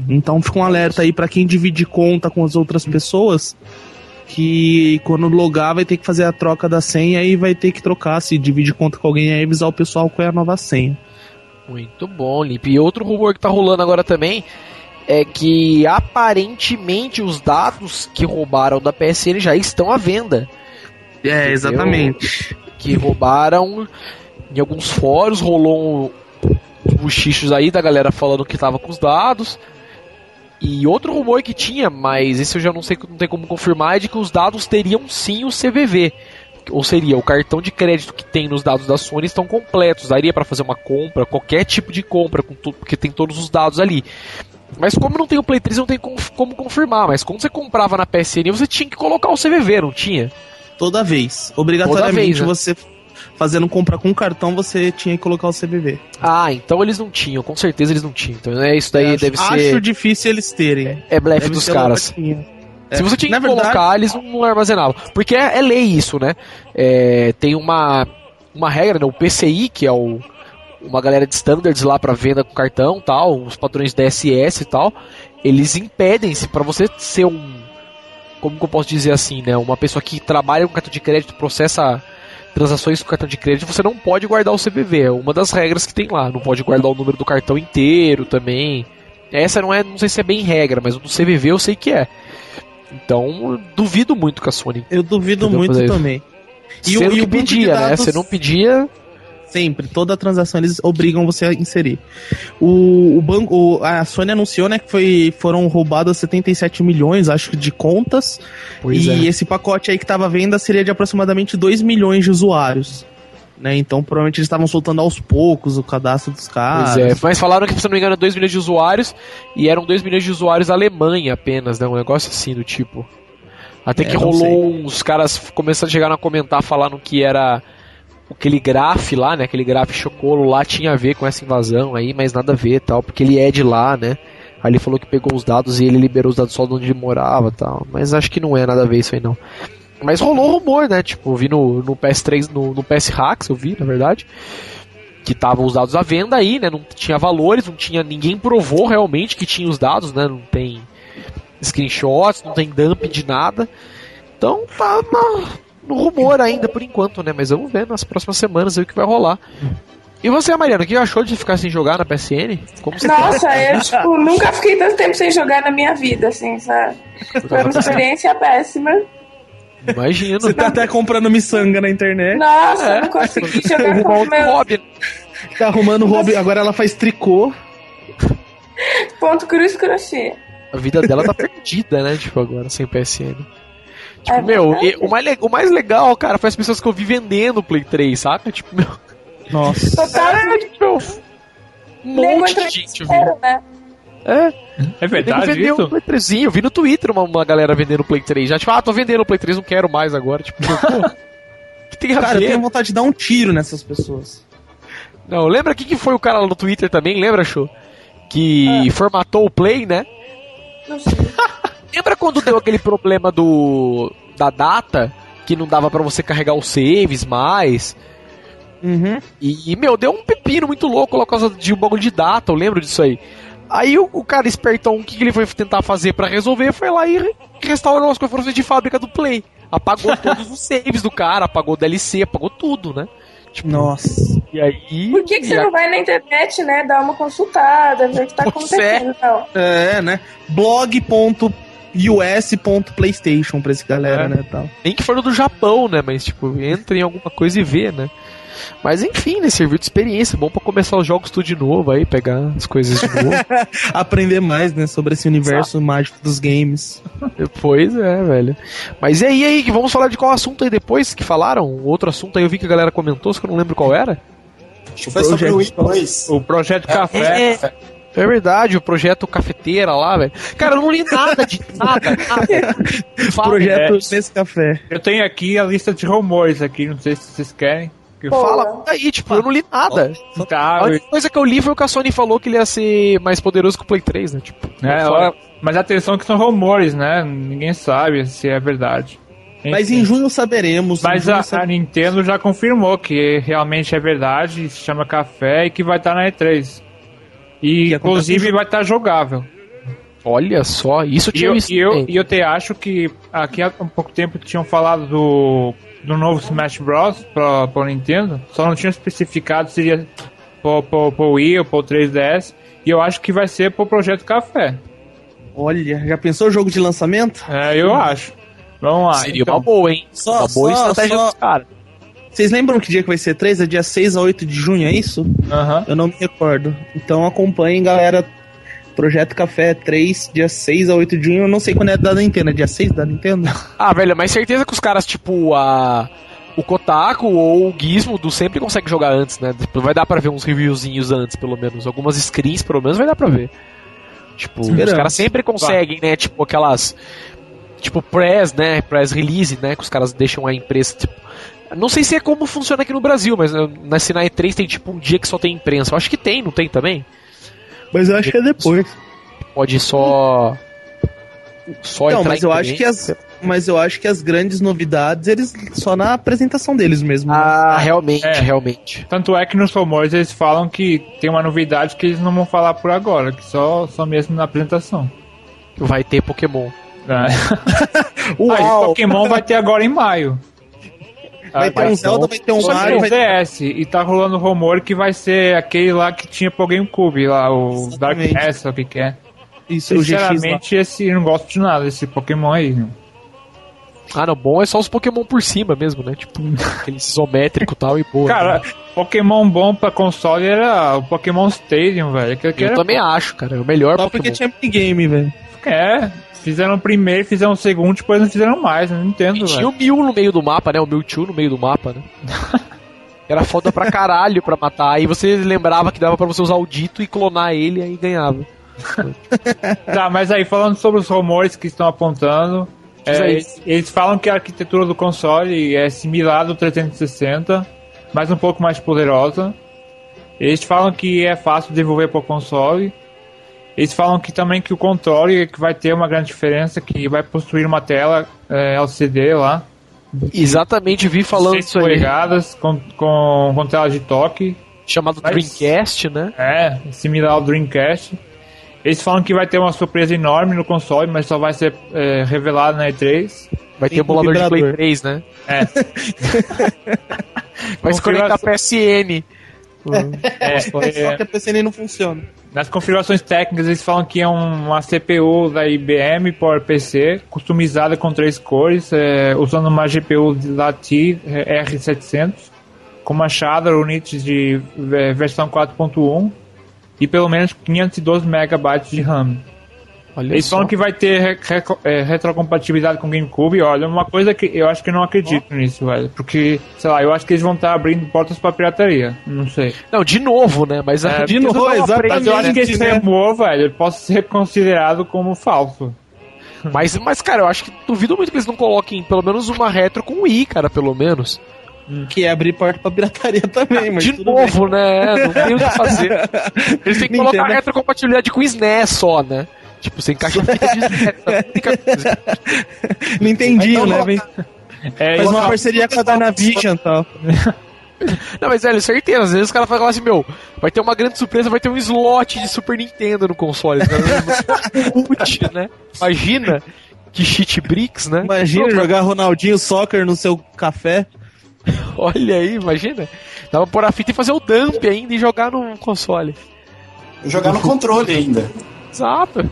Então fica um alerta aí pra quem divide conta com as outras pessoas que quando logar vai ter que fazer a troca da senha e vai ter que trocar se divide conta com alguém aí avisar o pessoal qual é a nova senha. Muito bom, Limp. E outro rumor que tá rolando agora também é que aparentemente os dados que roubaram da PSN já estão à venda. É, exatamente. Que roubaram em alguns fóruns, rolou um- uns aí da galera falando que tava com os dados. E outro rumor que tinha, mas esse eu já não sei, não tem como confirmar, é de que os dados teriam sim o CVV. Ou seria, o cartão de crédito que tem nos dados da Sony estão completos. Daria para fazer uma compra, qualquer tipo de compra, com tudo, porque tem todos os dados ali. Mas como não tem o Play 3, não tem como confirmar. Mas quando você comprava na PSN, você tinha que colocar o CVV, não tinha? Toda vez. Obrigatoriamente Toda vez, né? você fazendo compra com cartão, você tinha que colocar o CVV. Ah, então eles não tinham, com certeza eles não tinham. Então é isso daí acho, deve acho ser. difícil eles terem. É blefe Deve dos caras. Se você tinha Na que verdade- colocar, eles não armazenavam. Porque é, é lei isso, né? É, tem uma, uma regra, né? O PCI, que é o, uma galera de standards lá para venda com cartão tal, os padrões DSS e tal, eles impedem se para você ser um. Como que eu posso dizer assim, né? Uma pessoa que trabalha com cartão de crédito, processa transações com cartão de crédito, você não pode guardar o CVV. É uma das regras que tem lá. Não pode guardar o número do cartão inteiro também. Essa não é, não sei se é bem regra, mas o do CVV eu sei que é. Então, duvido muito que a Sony. Eu duvido muito isso. também. E Sendo o- e que o de pedia, né? dados- Você não pedia. Sempre, toda transação eles obrigam você a inserir. O, o banco, a Sony anunciou, né, que foi, foram roubadas 77 milhões, acho que, de contas. Pois e é. esse pacote aí que tava à venda seria de aproximadamente 2 milhões de usuários. Né? Então, provavelmente eles estavam soltando aos poucos o cadastro dos caras. Pois é. Mas falaram que, se não me engano, 2 milhões de usuários. E eram 2 milhões de usuários da Alemanha apenas, né? Um negócio assim do tipo. Até É, que rolou uns caras começaram a chegar a comentar falando que era aquele graf lá, né? Aquele graf chocolo lá tinha a ver com essa invasão aí, mas nada a ver tal, porque ele é de lá, né? Aí ele falou que pegou os dados e ele liberou os dados só de onde ele morava tal. Mas acho que não é nada a ver isso aí não. Mas rolou rumor, né? Tipo, eu vi no, no PS3, no, no PS Hacks, eu vi, na verdade. Que estavam os dados à venda aí, né? Não tinha valores, não tinha. Ninguém provou realmente que tinha os dados, né? Não tem screenshots, não tem dump de nada. Então tá no rumor ainda por enquanto, né? Mas vamos ver nas próximas semanas o que vai rolar. E você, Mariana, o que achou de ficar sem jogar na PSN? Como você Nossa, eu, tipo, nunca fiquei tanto tempo sem jogar na minha vida, assim, sabe? Foi uma experiência péssima. Imagino. Você tá até comprando miçanga na internet. Nossa, É. eu não consegui jogar Arrumar com o meu hobby. Tá arrumando hobby, agora ela faz tricô. ponto cruz crochê. A vida dela tá perdida, né? Tipo, agora, sem PSN. Tipo, É meu, e- o mais, o mais legal, cara, foi as pessoas que eu vi vendendo o Play 3, saca? Tipo, meu, Nossa. Total é, tipo, um monte de gente eu vi. desespero, né? É, É verdade vendeu um isso? Play 3, eu vi no Twitter uma, uma galera vendendo o Play 3. Já, tipo, ah, tô vendendo o Play 3, não quero mais agora. Tipo, pô, que tem a Cara, eu ver? tenho vontade de dar um tiro nessas pessoas. Não, lembra quem que foi o cara lá no Twitter também, lembra, show? Que formatou o Play, né? Não sei. Lembra quando deu aquele problema do da data, que não dava pra você carregar os saves mais? Uhum. E, e, meu, deu um pepino muito louco lá por causa de um bagulho de data, eu lembro disso aí. Aí o, o cara espertão, o que, que ele foi tentar fazer pra resolver? Foi lá e re- restaurou as coisas de fábrica do Play. Apagou todos os saves do cara, apagou o DLC, apagou tudo, né? Tipo, Nossa. E aí. Por que, que você a- não vai na internet, né? Dar uma consultada, ver o que tá é. acontecendo. É, né? blog.us.playstation pra esse galera, É. né, tal. Nem que for do Japão, né? Mas, tipo, entra em alguma coisa e vê, né? Mas enfim, né? Serviu de experiência. Bom pra começar os jogos tudo de novo aí, pegar as coisas de novo. Aprender mais, né, sobre esse universo mágico dos games. Pois é, velho. Mas e aí, e aí, que vamos falar de qual assunto aí depois que falaram? Outro assunto aí eu vi que a galera comentou, só que eu não lembro qual era. Acho que foi sobre o Wii 2. O Projeto Café. É, é verdade, o projeto Cafeteira lá, velho. Cara, eu não li nada de nada, nada. Fala, Projeto é. nesse café. Eu tenho aqui a lista de rumores aqui, não sei se vocês querem. Que Pô. Fala aí, tipo, eu não li nada. Tá, A única coisa que eu li foi o que a Sony falou que ele ia ser mais poderoso que o Play 3, né? Tipo, ó, mas atenção que são rumores, né? Ninguém sabe se é verdade. Mas Enfim. em junho saberemos. em Mas junho a, a Nintendo já confirmou que realmente é verdade, se chama Café e que vai estar na E3. E inclusive vai estar jogável. Olha só, isso eu E tinha eu, e, eu, e eu te acho que aqui há um pouco tempo tinham falado do, do novo Smash Bros. para o Nintendo, só não tinham especificado se seria para o Wii ou para o 3DS. E eu acho que vai ser pro Projeto Café. Olha, já pensou o jogo de lançamento? É, eu acho. Vamos lá. Seria então. uma boa, hein? Só- uma boa só- estratégia só- dos caras. Vocês lembram que dia que vai ser 3? É dia 6 a 8 de junho, é isso? Aham. Eu não me recordo. Então acompanhem, galera. Projeto Café 3, dia 6 a 8 de junho. Eu não sei quando é da Nintendo. É dia 6 da Nintendo? Ah, velho, mas certeza que os caras, tipo, a. O Kotaku ou o Gizmo do sempre consegue jogar antes, né? Tipo, vai dar pra ver uns reviewzinhos antes, pelo menos. Algumas screens, pelo menos, vai dar pra ver. Tipo, os Esperamos. caras sempre conseguem, né? Tipo, aquelas. Tipo, press, né? Press release, né? Que os caras deixam a imprensa, tipo. Não sei se é como funciona aqui no Brasil, mas eh, na Sinai 3 tem tipo um dia que só tem imprensa. Eu acho que tem, não tem também? Mas eu acho que é depois. Pode só. Só Não, mas eu acho que as. Mas eu acho que as grandes novidades, eles só na apresentação deles mesmo. né? Ah, realmente, É. realmente. Tanto é que nos rumores eles falam que tem uma novidade que eles não vão falar por agora, que só, só mesmo na apresentação. Vai ter Pokémon. É. Uau! Aí, Pokémon vai ter agora em maio. Vai ter um mas Zelda, vai ter um Só Mario, vai DS, e tá rolando rumor que vai ser aquele lá que tinha pro GameCube, lá, o Dark Exatamente. Castle, o que que é. Isso. Sinceramente, esse eu não gosto de nada desse Pokémon aí. Ah, não, bom é só os Pokémon por cima mesmo, né? Tipo, aquele isométrico e tal e boa. Cara, né? Pokémon bom pra console era o Pokémon Stadium, velho. Que eu era também acho, cara. É o melhor Só Pokémon. porque tinha minigame, velho. É, fizeram o primeiro, fizeram o segundo, depois não fizeram mais, não E entendo, tinha velho. o Mew no meio do mapa, né? O Mewtwo no meio do mapa, né? Era foda pra caralho pra matar. Aí você lembrava que dava pra você usar o dito e clonar ele aí ganhava. Tá, mas aí, falando sobre os rumores que estão apontando, é, eles, eles falam que a arquitetura do console é similar ao do 360, mas um pouco mais poderosa. Eles falam que é fácil de desenvolver para o console. Eles falam que também que o controle que vai ter uma grande diferença, que vai possuir uma tela é, LCD lá, Exatamente, vi falando 6 isso aí. polegadas com, com, com tela de toque. Chamado Mas- Dreamcast, né? É, similar ao Dreamcast. Eles falam que vai ter uma surpresa enorme no console, mas só vai ser é, revelado na E3. Vai ter Tem emulador de Play vibrador. 3, né? É. Vai se conectar PSN. É, Só é, que a PCN não funciona. Nas configurações técnicas eles falam que é um- uma CPU da IBM PowerPC, customizada com três cores, é, usando uma GPU Lati é, R700, com uma Shadow Units de é, versão 4.1 e pelo menos 512 MB de RAM. Olha Eles só. falam que vai ter re- é, retrocompatibilidade com o GameCube. Olha, uma coisa que eu acho que não acredito nisso, velho. Porque, sei lá, eu acho que eles vão estar abrindo portas pra pirataria. Não sei. Não, de novo, né? Mas É, de eles novo, exatamente. Mas eu acho que esse né? rumor, velho, pode ser considerado como falso. Mas, mas, cara, eu acho que duvido muito que eles não coloquem pelo menos uma retro com o i, cara, pelo menos. Que é abrir porta pra pirataria também, mas de tudo novo, né? Não tem o que fazer. Eles têm que colocar Nintendo. retrocompatibilidade com o SNES só, né? Tipo, você encaixa a fita de SNES. a única coisa. bem. Não entendi, Então, né? Vem- É, Faz uma parceria com a Dynavision e tal. Não, mas velho, certeza. Às vezes os caras falam assim, meu, vai ter uma grande surpresa, vai ter um slot de Super Nintendo no console. Putz, né? Imagina que cheat bricks, né? Imagina Pô, jogar Ronaldinho Soccer no seu café. Olha aí, imagina. Dava pra pôr a fita e fazer o dump ainda e jogar no console. Jogar no controle ainda. Exato.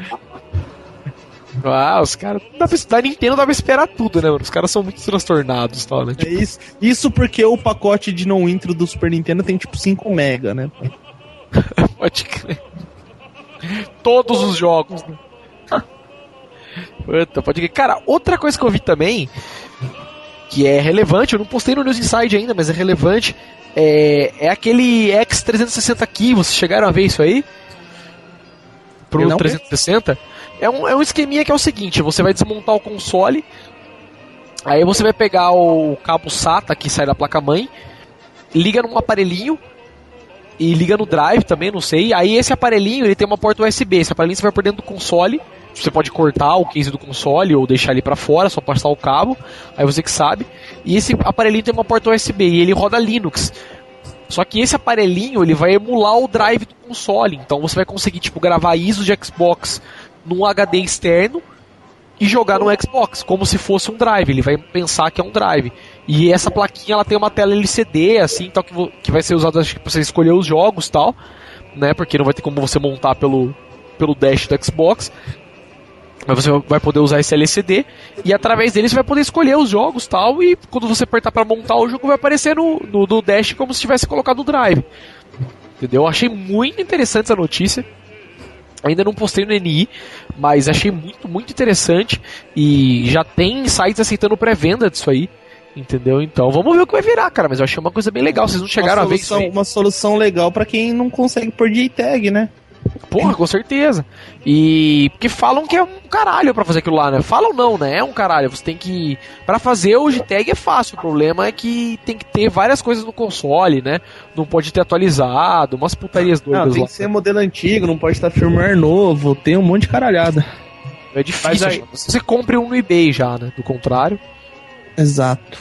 Ah, os caras. Da, Nintendo dá pra esperar tudo, né, mano? Os caras são muito transtornados tal, né? É isso, isso porque o pacote de não intro do Super Nintendo tem tipo 5 mega, né? Pode crer. Todos os jogos, né? Puta, pode crer. Cara, outra coisa que eu vi também, que é relevante, eu não postei no News Inside ainda, mas é relevante, é, é aquele X360 Key, vocês chegaram a ver isso aí? Pro Eu não. 360? É um, é um esqueminha que é o seguinte, você vai desmontar o console, aí você vai pegar o cabo SATA que sai da placa-mãe, liga num aparelhinho, e liga no drive também, não sei. Aí esse aparelhinho ele tem uma porta USB. Esse aparelhinho você vai por dentro do console. Você pode cortar o case do console ou deixar ele pra fora, só passar o cabo. Aí você que sabe. E esse aparelhinho tem uma porta USB e ele roda Linux. Só que esse aparelhinho ele vai emular o drive do console. Então você vai conseguir tipo gravar ISO de Xbox num HD externo e jogar no Xbox como se fosse um drive. Ele vai pensar que é um drive. E essa plaquinha ela tem uma tela LCD assim, tal que, que vai ser usada pra você escolher os jogos, tal, né? Porque não vai ter como você montar pelo pelo dash do Xbox. Mas você vai poder usar esse LCD e através dele você vai poder escolher os jogos tal e quando você apertar para montar o jogo vai aparecer no, no, no dash como se tivesse colocado no drive. Entendeu? Eu achei muito interessante essa notícia. Ainda não postei no NI, mas achei muito, muito interessante. E já tem sites aceitando pré-venda disso aí. Entendeu? Então vamos ver o que vai virar, cara. Mas eu achei uma coisa bem legal. Vocês não chegaram uma a ver isso aí? uma solução legal pra quem não consegue pôr JTAG, né? Porra, com certeza. E porque falam que é um caralho pra fazer aquilo lá, né? Falam não, né? É um caralho. Você tem que. Pra fazer o JTAG é fácil. O problema é que tem que ter várias coisas no console, né? Não pode ter atualizado, umas putarias doidas Não, tem lá. que ser modelo antigo, não pode estar firmware novo, tem um monte de caralhada. É difícil. Você compre um no eBay já, né? Do contrário. Exato.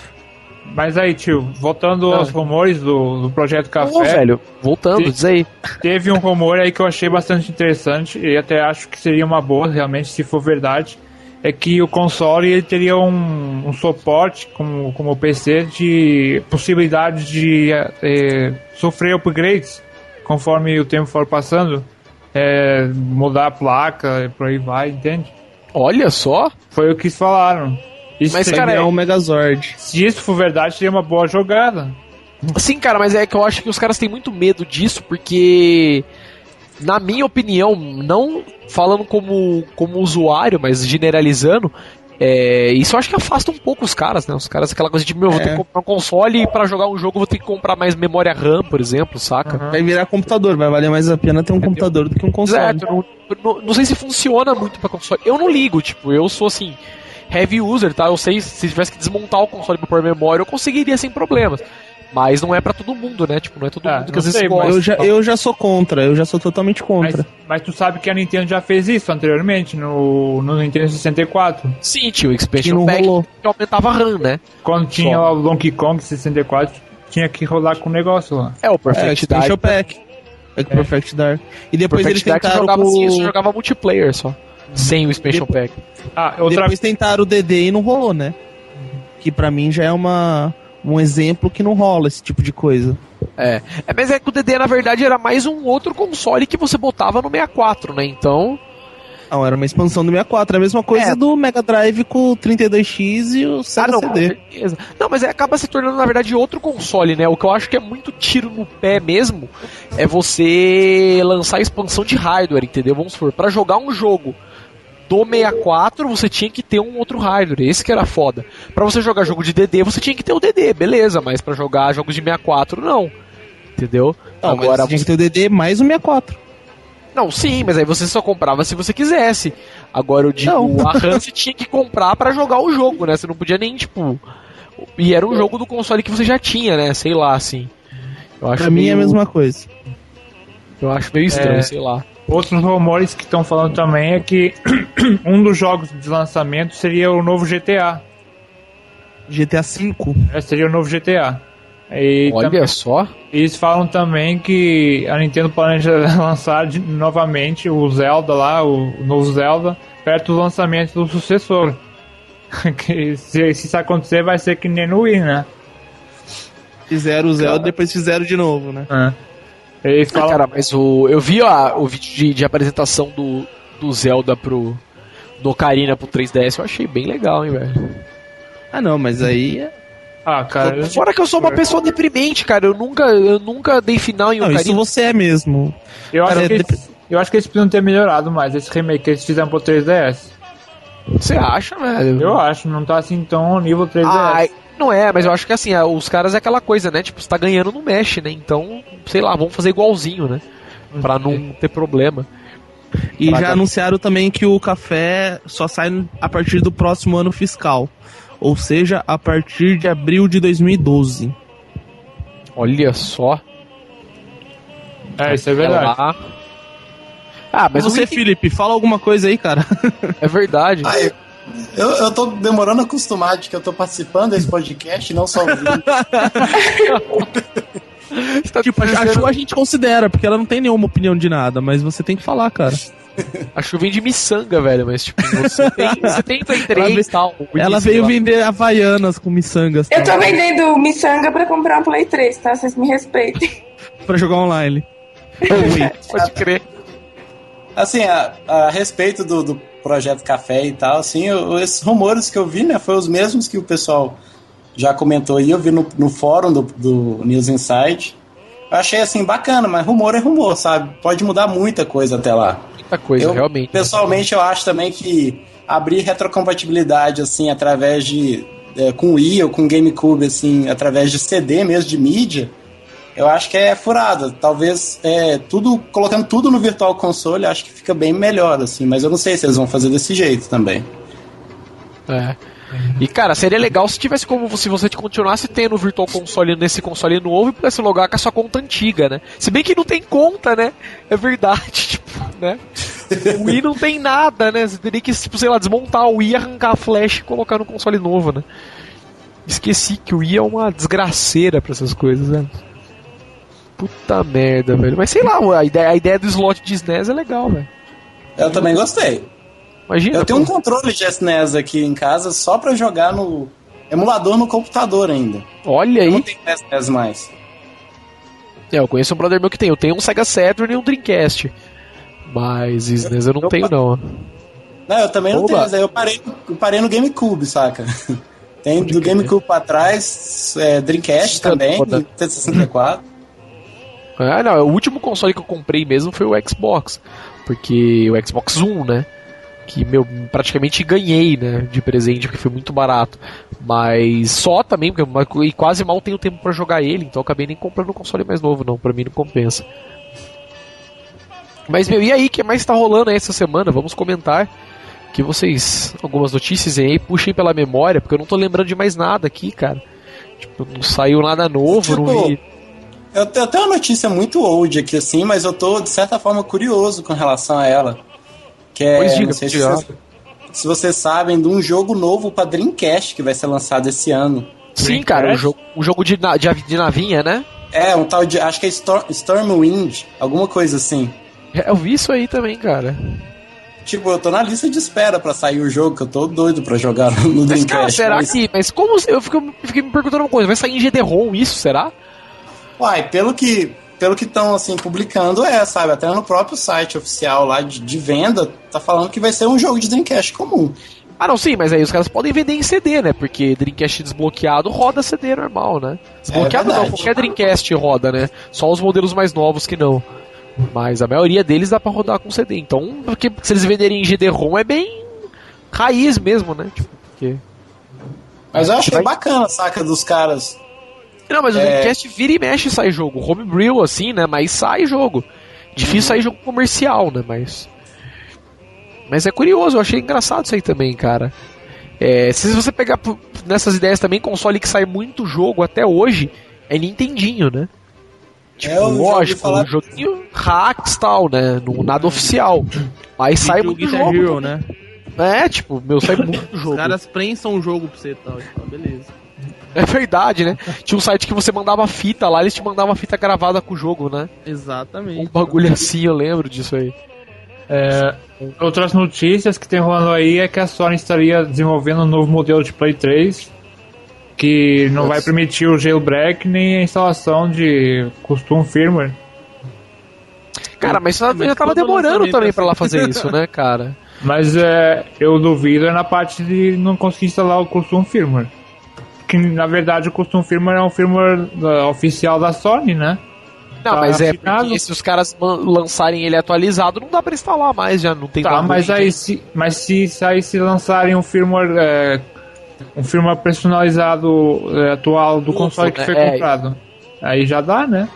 Mas aí, tio, voltando Ah. aos rumores do, do Projeto Café, velho, voltando, Sim. diz aí. teve um rumor aí que eu achei bastante interessante e até acho que seria uma boa, realmente, se for verdade. É que o console ele teria um, um suporte, como, como o PC, de possibilidade de eh, sofrer upgrades conforme o tempo for passando. eh, mudar a placa e por aí vai, entende? Olha só. Foi o que eles falaram. Isso Mas, cara, é um Megazord. se isso for verdade, seria uma boa jogada. Sim, cara, mas é que eu acho que os caras têm muito medo disso, porque, na minha opinião, não falando como, como usuário, mas generalizando, é, isso eu acho que afasta um pouco os caras, né? Os caras, aquela coisa de, meu, vou ter que É. comprar um console e pra jogar um jogo vou ter que comprar mais memória RAM, por exemplo, saca? Vai virar computador, vai valer mais a pena ter um computador do que um console. Exato, não, não, não sei se funciona muito pra console. Eu não ligo, tipo, eu sou assim, heavy user, tá? Eu sei se tivesse que desmontar o console pra pôr memória, eu conseguiria sem problemas. Mas não é pra todo mundo, né? Tipo, não é todo Ah, mundo que às vezes gosta. mas- Eu já, eu já sou contra, eu já sou totalmente Mas, contra. mas tu sabe que a Nintendo já fez isso anteriormente no, no Nintendo 64. Sim, tio, o Que Expansion não Pack rolou. que aumentava a RAM, né? Quando tinha Só. lá o Donkey Kong 64, tinha que rolar com o negócio lá. É, o É, Perfect Dark. Expansion Pack. É que Perfect Dark. E depois Perfect eles Dark tentaram jogava com... assim, isso jogava multiplayer só. Sem o Expansion Pack. Ah, outra Depois tentaram o DD e não rolou, né? Que pra mim já é uma, um exemplo que não rola esse tipo de coisa. É. é. Mas é que o DD, na verdade, era mais um outro console que você botava no 64, né? Então. Não, era uma expansão do 64. É a mesma coisa É. do Mega Drive com o 32X e o Sega ah, não, com CD. certeza. Não, mas é, acaba se tornando, na verdade, outro console, né? O que eu acho que é muito tiro no pé mesmo é você lançar a expansão de hardware, entendeu? Vamos supor, pra jogar um jogo do 64, você tinha que ter um outro hardware. Esse que era foda. Pra você jogar jogo de DD, você tinha que ter o DD, beleza, mas pra jogar jogos de 64, não. Entendeu? Não, mas Agora você tinha que ter o DD mais o 64. Não, sim, mas aí você só comprava se você quisesse. Agora eu digo, Não. a RAM você tinha que comprar pra jogar o jogo, né? Você não podia nem, tipo. E era um jogo do console que você já tinha, né? Sei lá, assim. Eu acho Pra mim é a meio- mesma coisa. Eu acho meio estranho, É. sei lá. Outros rumores que estão falando também é que um dos jogos de lançamento seria o novo GTA. GTA V. É, seria o novo GTA. E Olha tam- só. eles falam também que a Nintendo planeja lançar de- novamente o Zelda lá, o, o novo Zelda, perto do lançamento do sucessor. que se, se isso acontecer vai ser que nem no Wii, né? Fizeram o Zelda, depois fizeram de novo, né? Eles Ah, falam, cara, mas o, eu vi a, o vídeo de, de apresentação do, do Zelda pro. Do Ocarina pro 3DS, eu achei bem legal, hein, velho. Ah, não, mas aí. é- ah, cara, eu- Fora que eu sou uma pessoa deprimente, cara. Eu nunca, eu nunca dei final em Não, isso Ocarina. você é mesmo. eu, acho Cara, que eles, eu acho que eles precisam ter melhorado mais esse remake que eles fizeram pro 3DS. Você acha, velho? Eu acho, não tá assim tão nível 3DS. Ai, não é, mas eu acho que assim, é, os caras é aquela coisa, né? Tipo, você tá ganhando, não mexe, né? Então, sei lá, vamos fazer igualzinho, né? Pra não ter problema. E Pra já anunciaram também que o café só sai a partir do próximo ano fiscal. Ou seja, a partir de abril de 2012. Olha só. É, isso é verdade. lá. Ah, mas Mas você, Felipe, fala alguma coisa aí, cara. é verdade. Eu, eu tô demorando a acostumar de que eu tô participando desse podcast e não só ouvindo. Você tá tipo, a, a Chu a gente considera, porque ela não tem nenhuma opinião de nada, mas você tem que falar, cara. A Chu vem de miçanga, velho, mas tipo, você tem, você tem Play 3 e tal. Ela veio lá. vender havaianas com miçangas Eu tô tal, vendendo miçanga pra comprar um Play 3, tá? Vocês me respeitem. pra jogar online. Pode crer. Assim, a, a respeito do, do projeto Café e tal, assim, eu- esses rumores que eu vi, né, foram os mesmos que o pessoal já comentou aí, eu vi no, no fórum do, do News Insight. Eu achei assim bacana, mas rumor é rumor, sabe? Pode mudar muita coisa até lá. Muita coisa, eu, realmente. Pessoalmente, eu acho também que abrir retrocompatibilidade, assim, através de. é, com Wii ou com GameCube, assim, através de CD mesmo, de mídia, eu acho que é furada. Talvez é, tudo colocando tudo no Virtual Console, acho que fica bem melhor assim, mas eu não sei se eles vão fazer desse jeito também. É. E cara, seria legal se tivesse como se você continuasse tendo o Virtual Console nesse console novo e pudesse logar com a sua conta antiga, né? Se bem que não tem conta, né? É verdade, tipo, né? O Wii não tem nada, né? Você teria que, tipo, sei lá, desmontar o Wii, arrancar a flash e colocar no console novo, né? Esqueci que o Wii é uma desgraceira pra essas coisas, né? Puta merda, velho. Mas sei lá, a ideia, a ideia do slot de SNES é legal, velho. Eu também gostei. Imagina. Eu tenho um pô. controle de SNES aqui em casa só pra jogar no emulador no computador ainda. Olha Eu não aí. tenho SNES mais. É, eu conheço um brother meu que tem. Eu tenho um Sega Saturn e um Dreamcast. Mas SNES eu não tenho, não. Não, eu também não Oba. tenho, mas aí eu parei, eu parei no GameCube, saca? Tem do GameCube pra trás, é, Dreamcast também, Foda. Nintendo 64. Ah, não, o último console que eu comprei mesmo foi o Xbox. Porque o Xbox One, né? Que, meu, praticamente ganhei, né? De presente, porque foi muito barato. Mas só também, porque e quase mal tenho tempo pra jogar ele, então acabei nem comprando um console mais novo, não. Pra mim não compensa. Mas, meu, e aí, o que mais tá rolando aí essa semana? Vamos comentar. Que vocês, algumas notícias aí, puxem pela memória, porque eu não tô lembrando de mais nada aqui, cara. Tipo, não saiu nada novo, não Tipo, vi. Eu, eu tenho uma notícia muito old aqui, assim, mas eu tô, de certa forma, curioso com relação a ela. Que é, Pois diga, não sei se vocês, se vocês sabem, de um jogo novo pra Dreamcast que vai ser lançado esse ano. Sim, cara, o jogo, o jogo de, na- de, de navinha, né? É, um tal de, acho que é Storm, Stormwind, alguma coisa assim. É, Eu vi isso aí também, cara. Tipo, eu tô na lista de espera pra sair o jogo, que eu tô doido pra jogar no Mas, Dreamcast. cara, será mas- que. Mas como. Eu fico- fiquei me perguntando uma coisa: vai sair em GD-ROM isso, será? Uai, pelo que pelo que estão assim publicando é, sabe, até no próprio site oficial lá de, de venda, tá falando que vai ser um jogo de Dreamcast comum. Ah, não, sim, mas aí os caras podem vender em CD, né? Porque Dreamcast desbloqueado roda CD normal, né? Desbloqueado não, verdade. qualquer Dreamcast roda, né? Só os modelos mais novos que não. Mas a maioria deles dá pra rodar com CD. Então, porque se eles venderem em GD-ROM é bem raiz mesmo, né? Tipo, porque. Mas eu achei Vai- bacana, saca, dos caras. Não, mas o É. Dreamcast vira e mexe e sai jogo. Homebrew, assim, né? Mas sai jogo. Difícil sair jogo comercial, né? Mas. Mas é curioso, eu achei engraçado isso aí também, cara. É, se você pegar nessas ideias também, console que sai muito jogo até hoje é Nintendinho, né? Tipo, É, lógico, falar- joguinho hacks e tal, né? No, nada oficial. Mas sai Tipo muito Guitar jogo. Hero, né? É, tipo, meu, sai muito Os jogo. caras prensam o jogo pra você e tal. Então, beleza. É verdade, né? Tinha um site que você mandava fita lá, eles te mandavam fita gravada com o jogo, né? Um Exatamente. bagulho assim, eu lembro disso aí. É, outras notícias que tem rolando aí é que a Sony estaria desenvolvendo um novo modelo de Play 3 que não vai permitir o jailbreak nem a instalação de custom firmware. Cara, mas Mas já tava demorando também é pra lá assim? fazer isso, né, cara? Mas é, eu duvido é na parte de não conseguir instalar o custom firmware. Que na verdade o custom firmware é um firmware uh, oficial da Sony, né? Não, Tá mas é porque se os caras lançarem ele atualizado, não dá pra instalar mais, já não tem Tá, como mas aí se, mas se, se aí se lançarem um firmware é, um firmware personalizado é, atual do Ufa, console que né? foi É. comprado, aí já dá, né?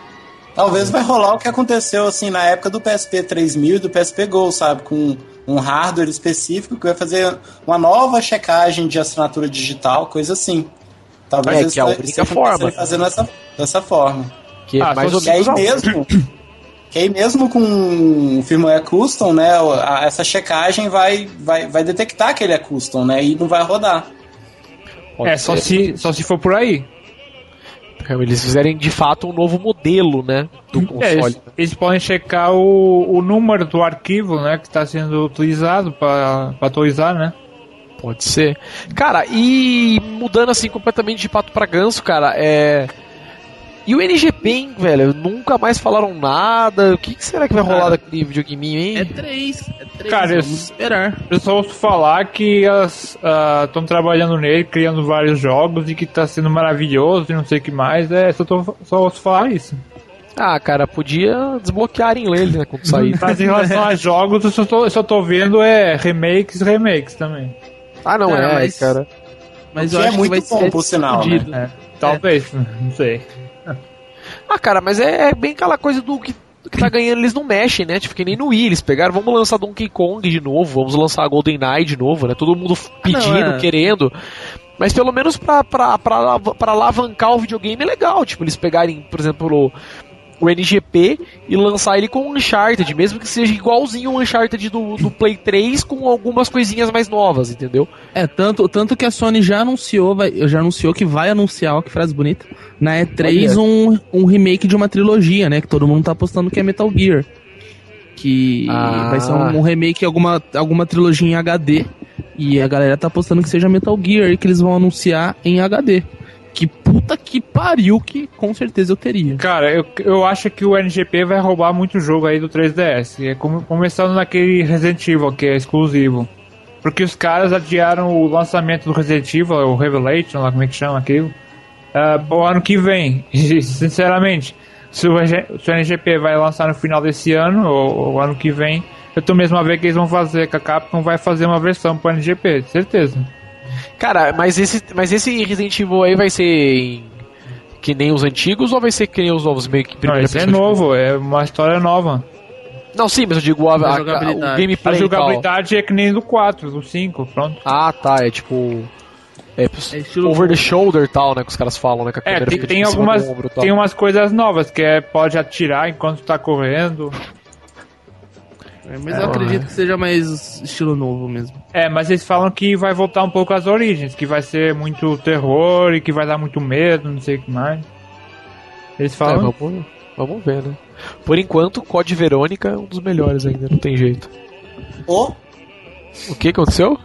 Talvez vai rolar o que aconteceu assim na época do PSP 3000 e do PSP Go, sabe, com um hardware específico que vai fazer uma nova checagem de assinatura digital, coisa assim. Talvez É, eles que é a única estejam forma. em fazer dessa, forma. Que é Ah, mais ou Que aí menos mesmo, que aí mesmo com o firmware custom, né, a- essa checagem vai, vai, vai detectar que ele é custom, né, e não vai rodar. pode é, só se, só se for por aí. Eles fizerem de fato um novo modelo, né? Do É, eles, console. eles podem checar o, o número do arquivo, né, que está sendo utilizado para atualizar, né? Pode ser. Cara, e mudando assim completamente de pato pra ganso, cara, é. E o NGP, hein, velho? Nunca mais falaram nada. O que, que será que vai rolar Cara, daquele videogame, hein? É três. É três. Cara, vamos esse- esperar. Eu só ouço falar que estão trabalhando nele, criando vários jogos e que está sendo maravilhoso e não sei o que mais. É, só, tô, só ouço falar isso. Ah, cara, podia desbloquearem ele, né, quando sair. Mas em relação a jogos, eu só tô, eu só tô vendo é remakes, remakes também. Ah, não Cara, é, mas- cara. Mas Que eu é acho muito que vai bom, ser por sinal, escondido. É, talvez, não sei. Ah, cara, mas é, é bem aquela coisa do que, que tá ganhando, eles não mexem, né? Tipo, que nem no Wii, eles pegaram, vamos lançar Donkey Kong de novo, vamos lançar Golden Knight de novo, né? Todo mundo pedindo, não, é. querendo. Mas pelo menos pra, pra, pra, pra alavancar o videogame é legal. Tipo, eles pegarem, por exemplo, o NGP e lançar ele com o Uncharted, mesmo que seja igualzinho o Uncharted do, do Play 3 com algumas coisinhas mais novas, entendeu? É, tanto, tanto que a Sony já anunciou, vai, já anunciou que vai anunciar, ó, que frase bonita, na E3 um, um remake de uma trilogia, né? Que todo mundo tá apostando que é Metal Gear. Que Ah. vai ser um, um remake, alguma, alguma trilogia em HD. E a galera tá apostando que seja Metal Gear e que eles vão anunciar em HD. Que puta que pariu que com certeza eu teria. Cara, eu, eu acho que o NGP vai roubar muito jogo aí do 3DS. É como, começando naquele Resident Evil, que é exclusivo. Porque os caras adiaram o lançamento do Resident Evil, o Revelation, lá como é que chama aquilo, ah, pro ano que vem. Sinceramente, se o, se o NGP vai lançar no final desse ano, ou, ou ano que vem, eu tô mesmo a ver que eles vão fazer, que a Capcom vai fazer uma versão pro NGP, certeza. Cara, mas esse, mas esse Resident Evil aí vai ser em- que nem os antigos ou vai ser que nem os novos meio que Não, primeira esse é pessoa? novo, é uma história nova. Não, sim, mas eu digo a, a- a- jogabilidade. o A gameplay e tal. jogabilidade é que nem do 4, do 5, pronto. Ah, tá, é tipo é, É over the shoulder e tal, né, que os caras falam, né, que a É, tem, fica tem tipo, algumas, ombro tem umas coisas novas, que é pode atirar enquanto tá correndo. É, mas É, eu acredito é. que seja mais estilo novo mesmo. É, mas eles falam que vai voltar um pouco às origens, que vai ser muito terror e que vai dar muito medo, não sei o que mais. Eles É, falam. vamos, vamos ver, né. Por enquanto, Code Verônica é um dos melhores ainda, não tem jeito. Ou, O que aconteceu?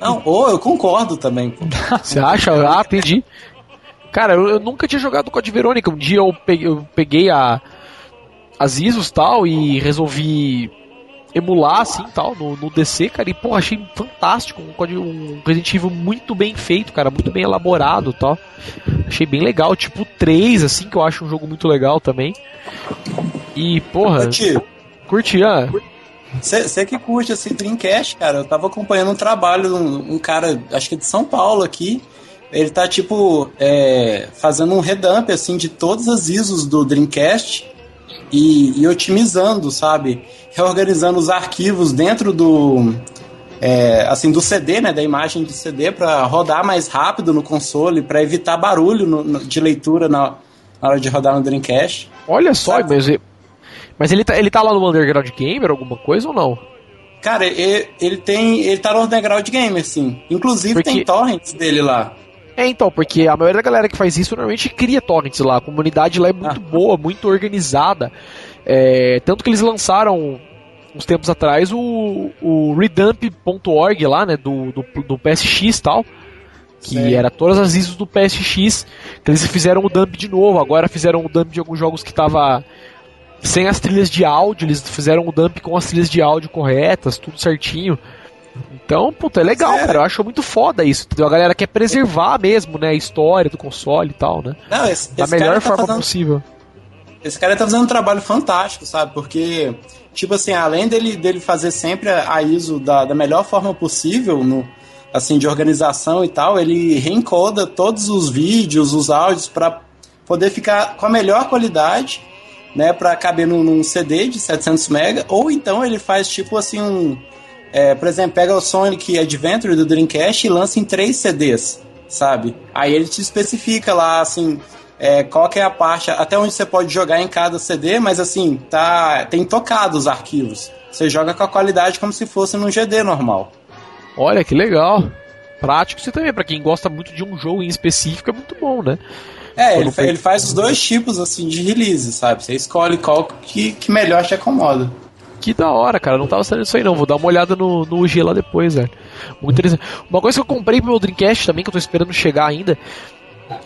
não, ou eu concordo também. Você acha? Ah, entendi. Cara, eu, eu nunca tinha jogado Code Verônica. Um dia eu peguei, eu peguei a, as ISOs tal e resolvi emular assim tal no, no DC, cara. E pô, achei fantástico. Um, Code- um Resident Evil muito bem feito, cara. Muito bem elaborado tal. Achei bem legal. Tipo 3, assim, que eu acho um jogo muito legal também. E, porra, tio, curti, ah. Você que curte esse Dreamcast, cara, eu tava acompanhando um trabalho de um, um cara, acho que é de São Paulo aqui. Ele tá, tipo, é, fazendo um redump, assim, de todas as ISOs do Dreamcast e, e otimizando, sabe? Reorganizando os arquivos dentro do. é, assim, do CD, né? Da imagem de CD para rodar mais rápido no console, para evitar barulho no- no- de leitura na, na hora de rodar no Dreamcast. Olha só, Sabe? mas, mas ele, tá, ele tá lá no Underground Gamer, alguma coisa ou não? Cara, ele, ele tem. Ele tá no underground gamer, sim. Inclusive Porque- tem torrents dele lá. É, então, porque a maioria da galera que faz isso normalmente cria torrents lá. A comunidade lá é muito boa, muito organizada. É, tanto que eles lançaram uns tempos atrás o, o redump.org lá, né, do, do, do PSX e tal. Que Sei. era todas as ISOs do PSX. Que eles fizeram o dump de novo. Agora fizeram o dump de alguns jogos que tava sem as trilhas de áudio. Eles fizeram o dump com as trilhas de áudio corretas, tudo certinho. Então, puta, é legal, Sério? cara. Eu acho muito foda isso. Entendeu? A galera quer preservar mesmo, né, a história do console e tal, né? Não, esse, Da esse melhor tá forma fazendo, possível. Esse cara tá fazendo um trabalho fantástico, sabe? Porque, tipo assim, além dele, dele fazer sempre a ISO da, da melhor forma possível, no, assim, de organização e tal, ele reencoda todos os vídeos, os áudios, para poder ficar com a melhor qualidade, né? Pra caber num, num CD de 700 MB, ou então ele faz, tipo assim, um. É, por exemplo, pega o Sonic Adventure do Dreamcast e lança em três CDs, sabe? Aí ele te especifica lá, assim, é, qual é a parte, até onde você pode jogar em cada CD, mas assim, tá, tem tocado os arquivos. Você joga com a qualidade como se fosse num GD normal. Olha que legal. Prático isso também, pra quem gosta muito de um jogo em específico, é muito bom, né? É, ele, ele faz os dois tipos assim de release, sabe? Você escolhe qual que, que melhor te acomoda. Que da hora, cara. Não tava sabendo disso aí, não. Vou dar uma olhada no, no UG lá depois, velho. Muito interessante. Uma coisa que eu comprei pro meu Dreamcast também, que eu tô esperando chegar ainda,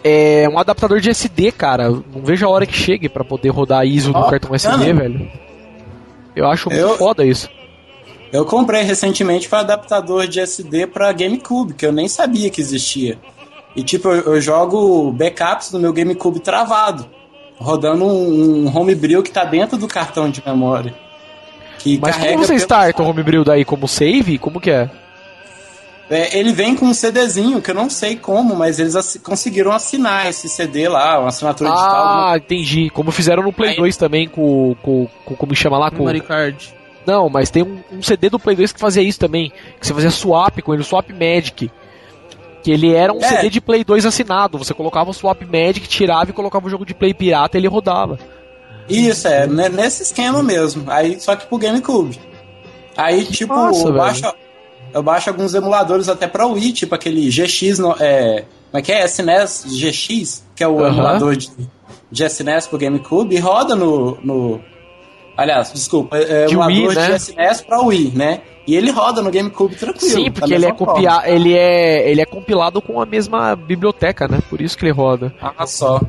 é um adaptador de SD, cara. Não vejo a hora que chegue pra poder rodar ISO no Ó, cartão SD, velho. Eu acho muito Eu- foda isso. Eu comprei recentemente para adaptador de SD para GameCube, que eu nem sabia que existia. E tipo, eu, eu jogo backups no meu GameCube travado, rodando um, um homebrew que tá dentro do cartão de memória. Que Mas como você pelo- starta o Homebrew daí como save? Como que é? É, ele vem com um CDzinho, que eu não sei como, mas eles assi- conseguiram assinar esse CD lá, uma assinatura digital. Ah, entendi. Como fizeram no Play Aí- 2 também com, com, com como chama lá? Com... Memory card. Não, mas tem um, um CD do Play 2 que fazia isso também. Que você fazia swap com ele, o Swap Magic. Que ele era um É. CD de Play 2 assinado. Você colocava o Swap Magic, tirava e colocava o jogo de Play pirata e ele rodava. Isso, é, ne- nesse esquema mesmo. Aí, só que pro GameCube. Aí, tipo, eu, baixo, eu baixo alguns emuladores até pra Wii, tipo aquele GX, é, como é que é? SNES GX, que é o emulador de, de SNES pro GameCube, e roda no. no aliás, desculpa, é, De emulador Wii, né? de SNES pra Wii, né? E ele roda no GameCube tranquilo. Sim, porque ele é, forma. copia... ele, é, ele é compilado com a mesma biblioteca, né? Por isso que ele roda. Ah, só.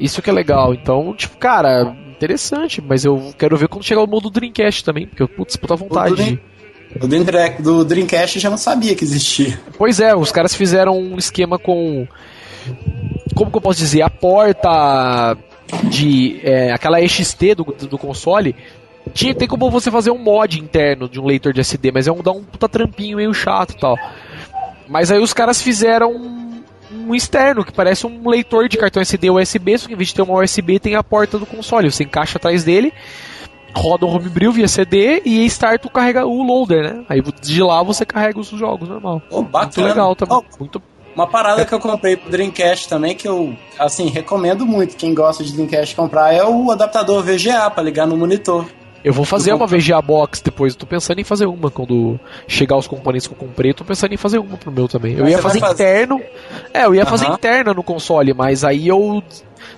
Isso que é legal. Então, tipo, cara, interessante. Mas eu quero ver quando chegar o modo Dreamcast também. Porque, putz, puta vontade. Dream- O do, do Dreamcast eu já não sabia que existia. Pois é, os caras fizeram um esquema com. Como que eu posso dizer? A porta de. é, aquela EXT do, do console. Tinha, tem como você fazer um mod interno de um leitor de SD, mas é um, dá um puta trampinho meio chato e tal. Mas aí os caras fizeram um, externo, que parece um leitor de cartão SD USB, só que em vez de ter uma USB tem a porta do console. Você encaixa atrás dele, roda o homebrew via CD e start o, carrega, o loader, né? Aí de lá você carrega os jogos normal. Ô, Muito legal também. Ó, Muito Uma parada que eu comprei pro Dreamcast também, que eu, assim, recomendo muito quem gosta de Dreamcast comprar, é o adaptador VGA pra ligar no monitor. Eu vou fazer Eu uma VGA Box depois. Eu tô pensando em fazer uma quando chegar os componentes que eu comprei. Eu tô pensando em fazer uma pro meu também. Eu Mas ia você vai fazer fazer- interno. É, eu ia fazer interna no console, mas aí eu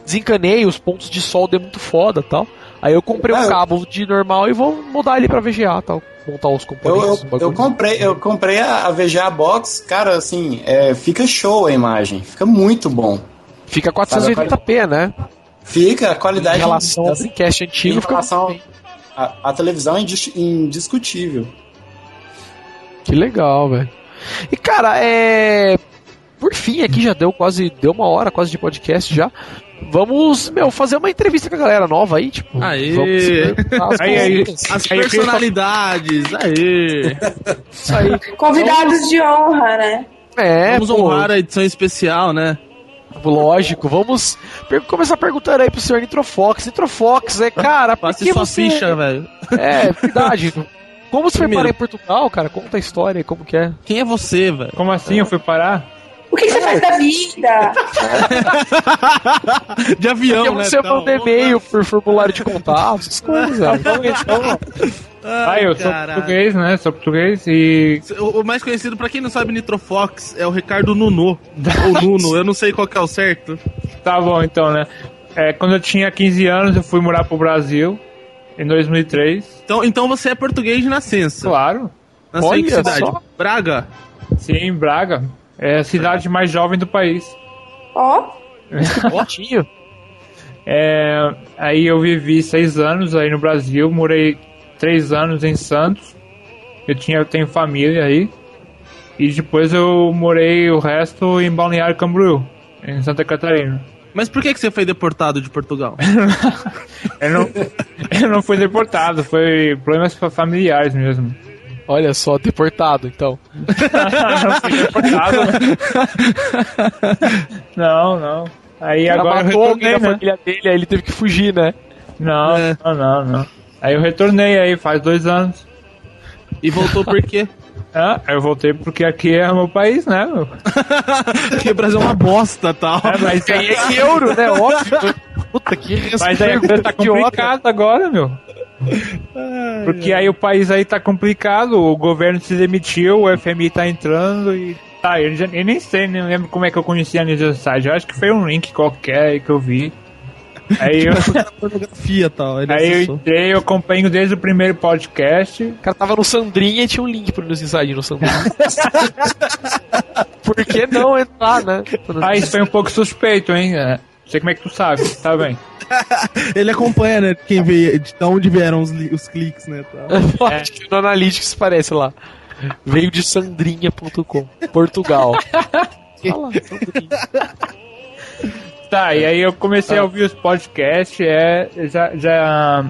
desencanei, os pontos de solda é muito foda tal. Aí eu comprei um eu- cabo de normal e vou mudar ele pra VGA tal. Montar os Eu, componentes. eu, bagulho. eu comprei, eu comprei a, a VGA Box, cara, assim, é, fica show a imagem, fica muito bom. Fica 480p, né? Fica, a Em qualidade relação ao assim, Dreamcast em antigo, fica relação bem. A, a televisão é indis- indiscutível. Que legal, velho. E cara, é. Por fim, aqui já deu quase. Deu uma hora quase de podcast já. Vamos, meu, fazer uma entrevista com a galera nova aí, tipo. Aê! Vamos as Aí, aí. As Aí personalidades, aê! Isso aí. Convidados de honra, né? É, Vamos pô, honrar a edição especial, né? Lógico. Vamos per- começar perguntando aí pro senhor Nitrofox. Nitrofox, é, cara, por Passe que sua você... ficha, velho. É, verdade. Como você foi Primeiro. parar em Portugal, cara? Conta a história, como que é. Quem é você, velho? Como assim eu fui parar? O que, que você faz da vida? De avião, Porque né? você manda e-mail por formulário de contato, essas coisas. Então, então, ah, Ai, eu sou português, né? Sou português e. O o mais conhecido, pra quem não sabe, Nitrofox, é o Ricardo Nuno. Ou Nuno, eu não sei qual que é o certo. Tá bom, então, né? É, quando eu tinha 15 anos, eu fui morar pro Brasil, em 2003. Então, então você é português de nascença. Claro. Nasceu em que Olha cidade? só. Braga? Sim, Braga. É a cidade mais jovem do país. Ó, Botinho. É, aí eu vivi seis anos aí no Brasil, morei três anos em Santos. Eu tinha, eu tenho família aí. E depois eu morei o resto em Balneário Camboriú, em Santa Catarina. Mas por que, que você foi deportado de Portugal? Eu não, eu não fui deportado, foi problemas fa- familiares mesmo. Olha só, deportado, então. não fui deportado. não, não. Aí Ela agora eu matou alguém né? família dele, aí ele teve que fugir, né? Não, É. não, não, não. Aí eu retornei aí, faz dois anos. E voltou por quê? Ah, eu voltei porque aqui é o meu país, né, meu? Porque o Brasil é uma bosta, tal. É, mas Ganhei em euro, né? Óbvio. Puta que Mas aí pergunta tá idiota. complicado agora, meu. Porque aí o país aí tá complicado, o governo se demitiu, o FMI tá entrando e. Tá, eu, já, eu nem sei, nem lembro como é que eu conheci a News Side. Eu acho que foi um link qualquer aí que eu vi. Aí eu, Pornografia, tal. Ele aí eu acessou. entrei, eu acompanho desde o primeiro podcast. O cara tava no Sandrinha e tinha um link pro News Inside no Sandrinha. Por que não entrar, né? Ah, isso foi um pouco suspeito, hein? É, não sei como é que tu sabe, tá bem. Ele acompanha, né? Quem vê, de onde vieram os, os cliques, né? Tal. Acho que no Analytics parece lá. Veio de sandrinha.com, Portugal. Lá, Sandrinha. Tá, e aí eu comecei Ah. a ouvir os podcasts, é, já, já,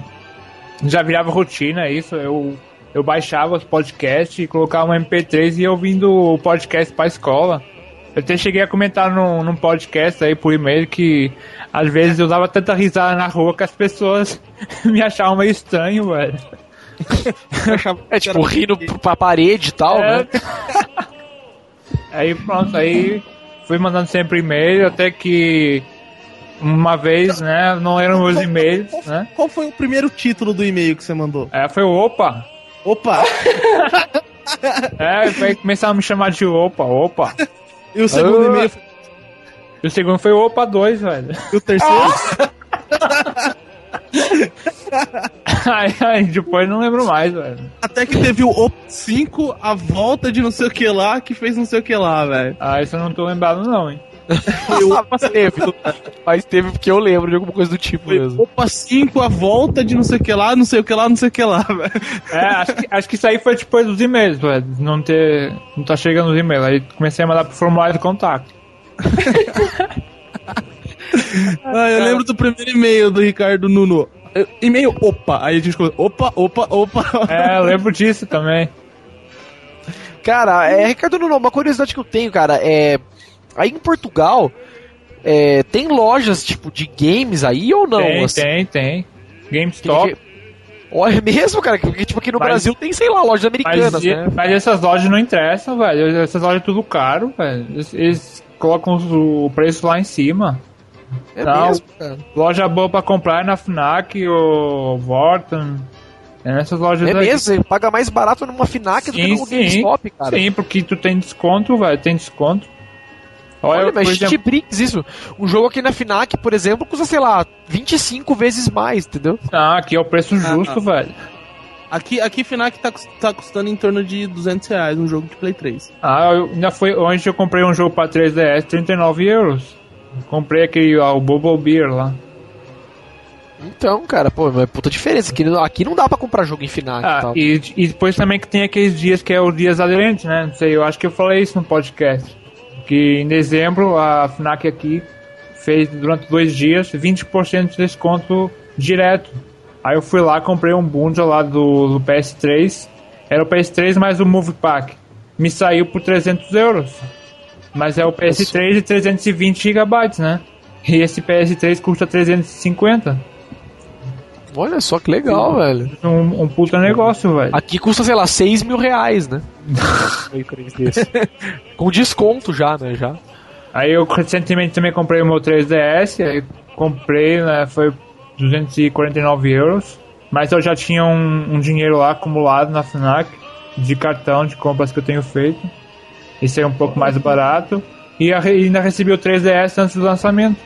já virava rotina isso, eu eu baixava os podcasts e colocava um MP3 e ia ouvindo o podcast pra escola. Eu até cheguei a comentar num, num podcast aí por e-mail que às vezes eu dava tanta risada na rua que as pessoas me achavam meio estranho, velho. É tipo, rindo pra parede e tal, É. né? Aí pronto, aí fui mandando sempre e-mail, até que uma vez, né, não eram meus e-mails, né? Qual foi o primeiro título do e-mail que você mandou? Aí foi o Opa! Opa! É, aí começaram a me chamar de Opa, Opa. E o segundo Ah. e-mail E o segundo foi o Opa 2, velho. e o terceiro? Aí, aí depois não lembro mais, velho. Até que teve o Opa 5, a volta de não sei o que lá, que fez não sei o que lá, velho. Ah, isso eu não tô lembrado não, hein. O Opa, teve. Mas teve porque eu lembro de alguma coisa do tipo foi mesmo. Opa 5, a volta de não sei o que lá, não sei o que lá, não sei o que lá, velho. É, acho que, acho que isso aí foi depois dos e-mails, velho. Não ter. Não tá chegando os e-mails. Aí comecei a mandar pro formulário de contato. Ah, eu lembro do primeiro e-mail do Ricardo Nuno. E-mail opa, aí a gente colocou opa, opa, opa. É, eu lembro disso também. Cara, é, Ricardo Nuno, uma curiosidade que eu tenho, cara, é. Aí em Portugal, é, tem lojas tipo de games aí ou não? tem, assim? tem, tem. GameStop. Olha é mesmo, cara, porque tipo aqui no Mas- Brasil tem, sei lá, lojas Mas, americanas, né? mas essas lojas não interessam, velho. Essas lojas é tudo caro, velho. Eles, eles colocam o preço lá em cima. É não. mesmo, cara. Loja boa pra comprar é na Fnac ou Vorten. É nessas lojas É aí. mesmo, você paga mais barato numa Fnac do que Sim, no sim. GameStop, cara. Sim, porque tu tem desconto, velho. Tem desconto. Olha, Olha, mas exemplo, de brinks isso. Um jogo aqui na Fnac, por exemplo, custa, sei lá, 25 vezes mais, entendeu? ah, aqui é o preço justo, velho. Aqui, aqui Fnac tá, tá custando em torno de 200 reais um jogo de Play 3. Ah, eu, ainda foi onde eu comprei um jogo pra 3DS, 39 euros. Comprei aquele, ó, o Bubble Beer lá. Então, cara, pô, mas é puta diferença. Aqui, não- aqui não dá pra comprar jogo em Fnac e Ah, tal. e, e depois também que tem aqueles dias que é os dias aderentes, né? Não sei, eu acho que eu falei isso no podcast. Que em dezembro a FNAC aqui fez durante dois dias 20% de desconto direto. Aí eu fui lá, comprei um bundle lá do, do PS3. Era o PS3 mais o Move Pack. Me saiu por 300 euros. Mas é o PS3 de 320 GB, né? E esse PS3 custa 350. Olha só que legal, velho. Um, um puta negócio, velho. Aqui custa, sei lá, 6 mil reais, né? Play 3 desse. Com desconto já, né? Já. Aí eu recentemente também comprei o meu 3DS, aí comprei, né, foi 249 euros, mas eu já tinha um, um dinheiro lá acumulado na FNAC, de cartão de compras que eu tenho feito, esse é um pouco mais barato, e a- ainda recebi o 3DS antes do lançamento.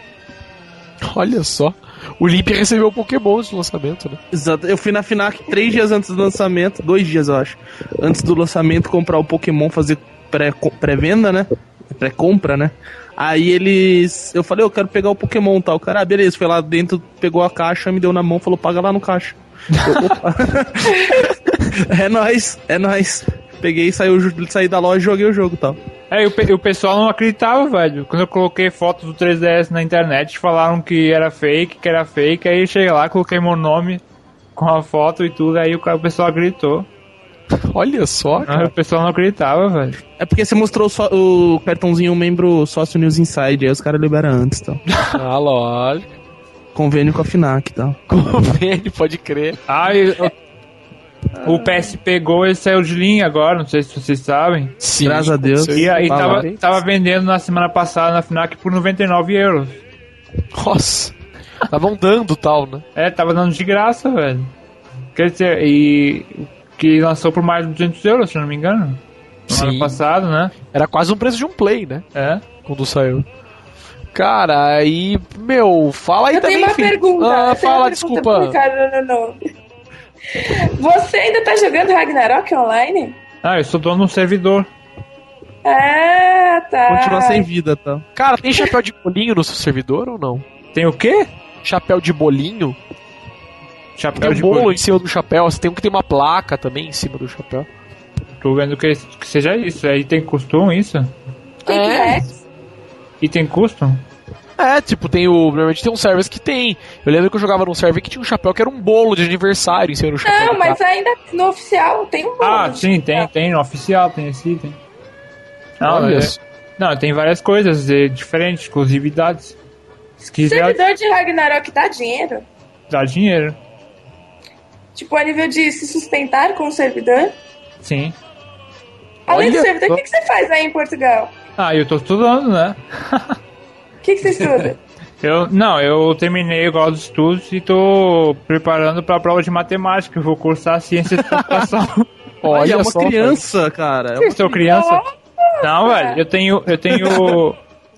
Olha só. O Limp recebeu o Pokémon no lançamento, né? Exato. Eu fui na Fnac três dias antes do lançamento, dois dias eu acho. Antes do lançamento, comprar o Pokémon, fazer pré- pré-venda, né? Pré-compra, né? Aí eles. Eu falei, eu quero pegar o Pokémon tal. O cara, ah, beleza, foi lá dentro, pegou a caixa, me deu na mão, falou, paga lá no caixa. Eu, é nóis, é nóis. Peguei, saiu, saí da loja e joguei o jogo e tal. Aí o, pe- o pessoal não acreditava, velho. Quando eu coloquei fotos do 3DS na internet, falaram que era fake, que era fake. Aí eu cheguei lá, coloquei meu nome com a foto e tudo, aí o, cara- o pessoal acreditou. Olha só, Aí cara. o pessoal não acreditava, velho. É porque você mostrou só o cartãozinho membro sócio News Inside, aí os caras liberam antes e tal. Ah, lógico. Convênio com a Fnac e tal. Convênio, pode crer. Ah, e o- PSP Go ele saiu de linha agora, não sei se vocês sabem. Sim. Graças a Deus. E aí tava, tava vendendo na semana passada na FNAC por 99 euros. Nossa. Estavam dando tal, né? É, tava dando de graça, velho. Quer dizer, e que lançou por mais de 200 euros, se eu não me engano. No Sim. ano passado, né? Era quase um preço de um play, né? É. Quando saiu. Cara, aí, meu, fala aí Eu também. tenho uma filho. pergunta. Ah, eu fala, uma pergunta desculpa. pro Ricardo Nuno. Você ainda tá jogando Ragnarok online? Ah, eu sou dono de um servidor. Ah, tá. Continua sem vida tá? Cara, tem chapéu de bolinho no seu servidor ou não? Tem o quê? Chapéu de bolinho? Tem Chapéu um de bolo bolo. em cima do chapéu, você tem um que tem uma placa também em cima do chapéu. Tô vendo que, que seja isso. Aí tem custom isso? Tem É. Rex? E tem custom? É, tipo, tem o. Normalmente tem um server que tem. Eu lembro que eu jogava num server que tinha um chapéu que era um bolo de aniversário em cima do chapéu. Não, do mas ainda no oficial tem um bolo. Ah, sim, tem, tem. No oficial tem esse item. Não, Olha é- não, tem várias coisas é, diferentes, exclusividades. Se quiser, Servidor de Ragnarok dá dinheiro? dá dinheiro. Tipo, a nível de se sustentar com o servidor? Sim. Além do Olha servidor, só. o que, que você faz aí em Portugal? Ah, eu tô estudando, né? O que, que você estuda? Eu, não, eu terminei agora os estudos e tô preparando pra prova de matemática. Eu vou cursar ciência de computação. Olha, é uma só, criança, cara. É Eu sou criança. Não, velho, eu tenho, eu tenho,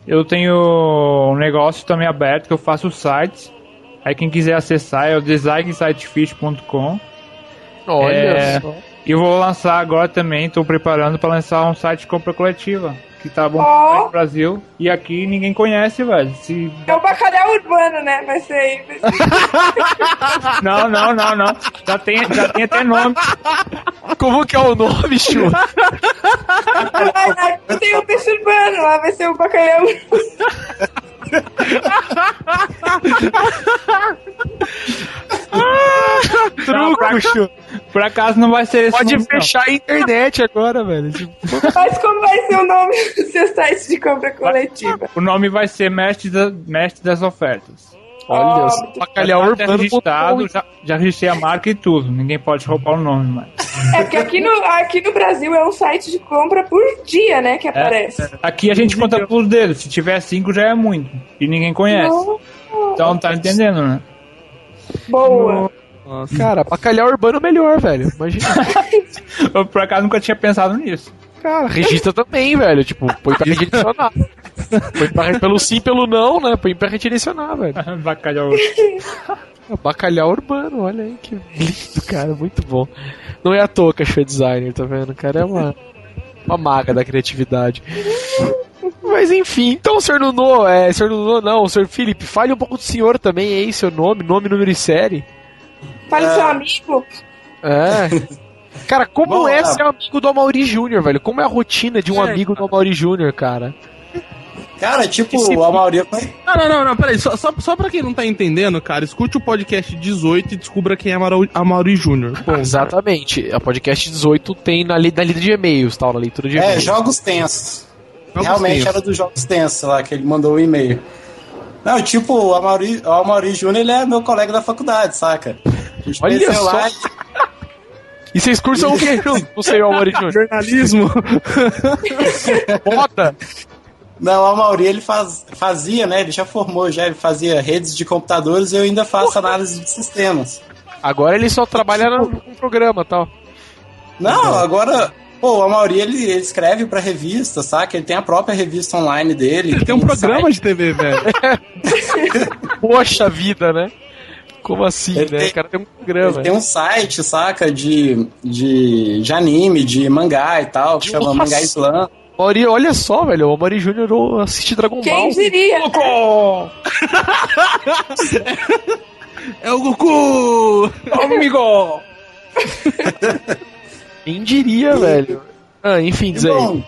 eu tenho um negócio também aberto que eu faço sites. Aí quem quiser acessar é o designsitefish.com. Olha É. só. E eu vou lançar agora também, tô preparando pra lançar um site de compra coletiva. Que tá bom Ó. no Brasil. E aqui ninguém conhece, velho. Se... É o bacalhau urbano, né? Vai ser aí. vai ser- Não, não, não, não. Já tem, já tem até nome. Como que é o nome, Chu? Tem o peixe urbano lá, vai ser o bacalhau urbano. Não, pra- Truco. Por acaso não vai ser esse Pode nome, não. fechar a internet agora, velho. Tipo, Mas como vai ser o nome do seu site de compra coletiva? O nome vai ser Mestre, da- Mestre das Ofertas. Olha só. Bacalhau Já tá urbano. registrado, já, já registrei a marca e tudo. Ninguém pode roubar o nome, mas. É porque aqui no, aqui no Brasil é um site de compra por dia, né? Que aparece. Aqui a gente conta por dedos. Se tiver cinco já é muito. E ninguém conhece. Então tá entendendo, né? Boa. Cara, bacalhau urbano é melhor, velho. Imagina. Eu por acaso nunca tinha pensado nisso. Cara, registra também, velho. Tipo, põe pra redirecionar. Põe pra, pelo sim, pelo não, né? Põe pra redirecionar, velho. Bacalhau. Bacalhau urbano, olha aí que lindo, cara. Muito bom. Não é à toa que achou designer, tá vendo? O cara é uma, uma maga da criatividade. Mas enfim, então, senhor Nuno, é, senhor Nuno não, senhor Felipe, fale um pouco do senhor também aí, seu nome, nome, número e série. Fala seu amigo. É. Cara, como Bom, é é. ser amigo do Amaury Júnior, velho? Como é a rotina de um É, amigo do Amaury Júnior, cara? Cara, tipo, Esse- a maioria foi. Não, não, não, não, peraí. Só, só, só pra quem não tá entendendo, cara, escute o podcast 18 e descubra quem é Amauri, Amauri Júnior. Exatamente. A podcast 18 tem na, li- na lida de e-mails, tal, na leitura de É, e-mails. jogos tensos. jogos Realmente tensos. era dos jogos tensos lá, que ele mandou o e-mail. Não, tipo, o o Amaury Júnior, ele é meu colega da faculdade, saca? A gente Olha só. lá. E vocês cursam o quê? Não sei, o Amaury Júnior. Jornalismo. Moda. Não, o Amaury, ele faz, fazia, né? Ele já formou, já ele fazia redes de computadores e eu ainda faço análise de sistemas. Agora ele só trabalha no, no programa tal. Não, agora, pô, o Amaury, ele, ele escreve pra revista, saca? Ele tem a própria revista online dele. Ele tem um programa site. de TV, velho. Poxa vida, né? Como assim, Ele né? tem- O cara tem um programa. Ele tem um site, saca? De, de, de anime, de mangá e tal, que chama Nossa. Mangá Slam. Amaury, olha só, velho. O Amaury Júnior assiste Dragon Quem Ball. diria? É o Goku! Amigo! Quem diria, velho? Ah, enfim, diz aí.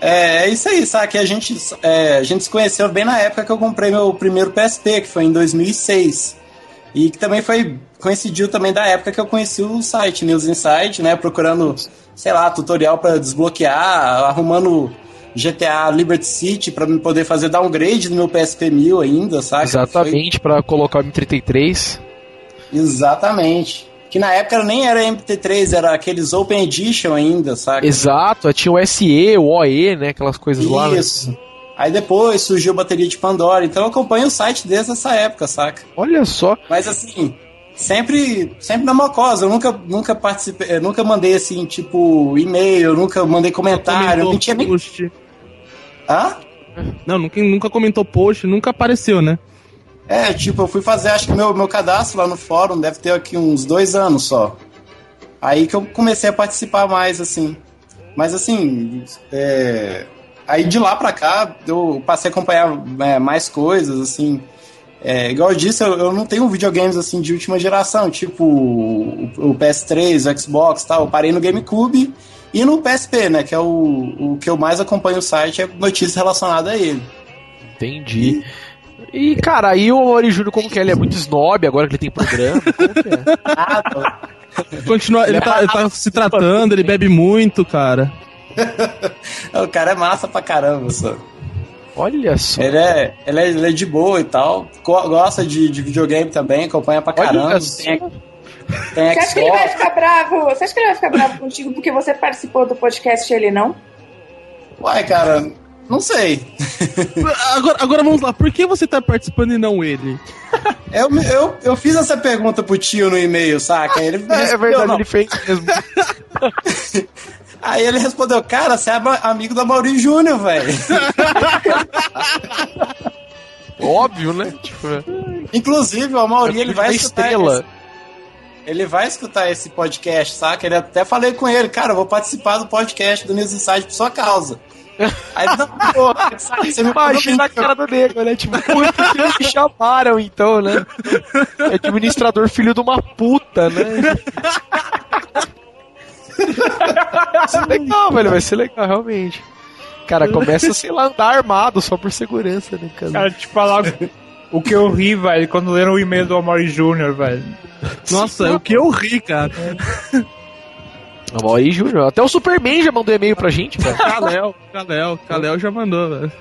É, é isso aí, sabe? A gente, é, a gente se conheceu bem na época que eu comprei meu primeiro PSP, que foi em 2006. E que também foi. coincidiu também da época que eu conheci o site News Insight, né? Procurando, sei lá, tutorial pra desbloquear, arrumando GTA Liberty City pra me poder fazer downgrade no meu PSP 1000 ainda, sabe? Exatamente, pra colocar o M33. Exatamente. Que na época nem era MP3, era aqueles Open Edition ainda, sabe? Exato, tinha o SE, o OE, né? Aquelas coisas lá. né? Isso. Aí depois surgiu a bateria de Pandora. Então eu acompanho o site desde essa época, saca? Olha só. Mas assim, sempre, sempre na mocosa. Eu nunca, nunca participei, eu nunca mandei assim, tipo, e-mail, nunca mandei comentário, não tinha nem. post. Hã? Não, nunca, nunca comentou post, nunca apareceu, né? É, tipo, eu fui fazer, acho que meu, meu cadastro lá no fórum deve ter aqui uns dois anos só. Aí que eu comecei a participar mais, assim. Mas assim, é... aí de lá pra cá eu passei a acompanhar é, mais coisas, assim. É, igual eu disse, eu, eu não tenho videogames assim de última geração, tipo o, o PS3, o Xbox e tal. Eu parei no GameCube e no PSP, né? Que é o, o que eu mais acompanho o site, é notícias relacionadas a ele. Entendi. E, cara, aí o Amaury Júnior, como que é? Ele é muito snob agora que ele tem programa? Como que é? Ah, Continua, ele, tá, ele tá se tratando, ele bebe muito, cara. o cara é massa pra caramba, só. Olha só. Ele é, ele é, ele é de boa e tal. go- Gosta de, de videogame também, acompanha pra caramba. Olha. Tem, tem Você acha que ele vai ficar bravo? Você acha que ele vai ficar bravo contigo porque você participou do podcast e ele não? Uai, cara, não sei. Agora, agora vamos lá, por que você tá participando e não ele? Eu, eu, eu fiz essa pergunta pro tio no e-mail, saca? Ele É, é verdade, não. ele fez mesmo. Aí ele respondeu, cara, você é amigo do Maurício Júnior, velho. Óbvio, né? Tipo, Inclusive, o Mauri, ele vai da escutar estrela. esse, ele vai escutar esse podcast, saca? Ele até falei com ele, cara, eu vou participar do podcast do News Inside por sua causa. Aí não, pô, sabe, você me Imagina a cara do nego, né? Tipo, que que me chamaram então, né? É administrador filho de uma puta, né? Vai ser legal, velho, vai ser legal, realmente. Cara, começa, sei lá, andar armado só por segurança, né, cara? Cara, te falar o que eu ri, velho, quando leram o e-mail do Amaury Júnior, velho. Nossa, é o que eu ri, cara. Amaury Júnior. Até o Superman já mandou e-mail pra gente, velho. Kalel, Kalel, Kalel já mandou, velho.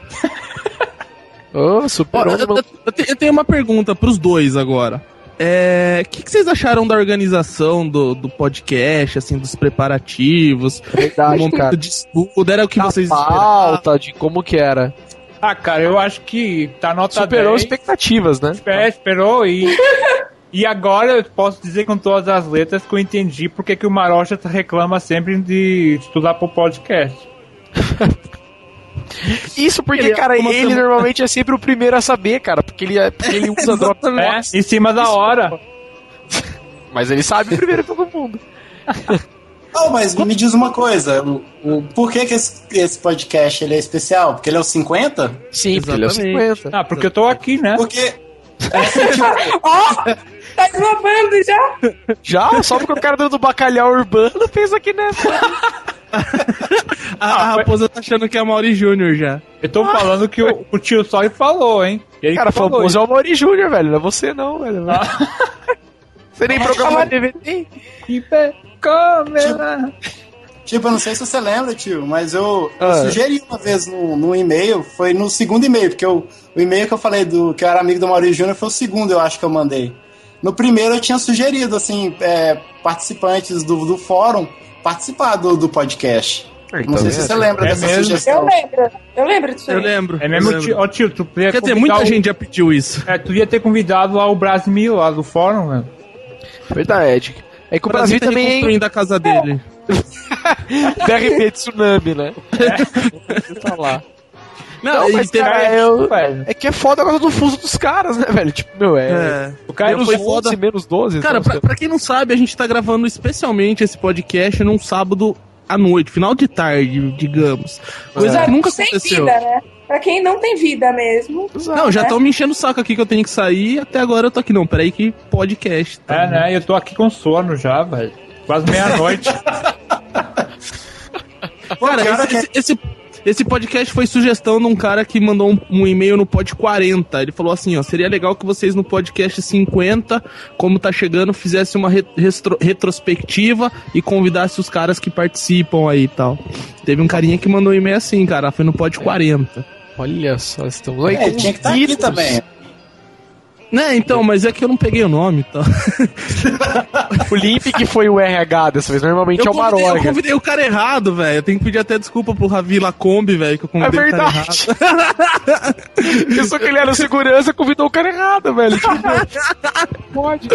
Ô, Ó, Super-Homem eu, eu eu tenho uma pergunta pros dois agora. É, O que, que vocês acharam da organização do, do podcast, assim, dos preparativos? do Verdade, momento cara. de estudo? Era o que Da vocês esperavam? pauta, de como que era. Ah, cara, eu acho que tá nota Superou 10. expectativas, né? É, esperou e. E agora eu posso dizer com todas as letras que eu entendi porque que o Marocha reclama sempre de estudar pro podcast. Isso porque, Ele- cara, como ele você- normalmente é sempre o primeiro a saber, cara, porque ele, é, porque ele usa É, Dropbox. em cima da hora. Mas ele sabe primeiro que todo mundo. Oh, mas me diz uma coisa, o, o- por que, que esse, esse podcast ele é especial? Porque ele é o 50? Sim, porque ele é o Exatamente. 50. Ah, porque eu tô aqui, né? Porque. Ó, tá desmobando já? Já, só porque o cara do bacalhau urbano fez aqui nessa. A, a raposa tá achando que é Mauri Júnior já. Eu tô falando que o, o tio Sói falou, hein? Ele Cara, que falou famoso é o Mauri Júnior, velho. Não é você não, velho. Você nem de TV tem. Hiper câmera. Tipo, eu não sei se você lembra, tio, mas eu, eu Ah. sugeri uma vez no, no e-mail, foi no segundo e-mail, porque eu- o e-mail que eu falei do que eu era amigo do Maurício Júnior foi o segundo, eu acho que eu mandei. No primeiro eu tinha sugerido, assim, é, participantes do, do fórum participar do, do podcast. não sei se você lembra É dessa mesmo? Eu sugestão. lembro. Eu lembro disso Eu aí. lembro. É mesmo, eu tio, lembro. ó, tio, tu Quer dizer, muita o- gente já pediu isso. É, tu ia ter convidado lá o Brasil lá do fórum, né? Verdade. É que o O Brasil Brasil tá também é reconstruindo a casa dele. DRP de tsunami, né? Você tá lá. Não, Não, mas, teve- cara, eu-. É que é foda agora do fuso dos caras, né, velho? Tipo, meu, é. É. O cara foi 11, foda. menos 12. Cara, então, pra, pra quem não sabe, a gente tá gravando especialmente esse podcast num sábado à noite, final de tarde, digamos. Coisa Pra que nunca sem aconteceu. vida, né? Pra quem não tem vida mesmo. Não, já né? estão me enchendo o saco aqui que eu tenho que sair. Até agora eu tô aqui. Não, peraí que podcast. tá? É, né? Eu tô aqui com sono já, velho. Quase meia-noite. Cara, Cara, esse, esse, esse podcast foi sugestão de um cara que mandou um, um e-mail no pod 40. Ele falou assim, ó, seria legal que vocês no podcast 50, como tá chegando, fizessem uma re- restro- retrospectiva e convidasse os caras que participam aí e tal. Teve um carinha que mandou um e-mail assim, cara, foi no pod 40. Olha só, estamos aí É, tinha que estar aqui títulos. também. Né, então, mas é que eu não peguei o nome, então. O Limp que foi o RH dessa vez, normalmente é o convidei, eu convidei o cara errado, velho. Eu tenho que pedir até desculpa pro Ravi Lacombe, velho, que eu É convidei o cara verdade. errado. Pensou que ele era segurança, convidou o cara errado, velho. Tipo, pode.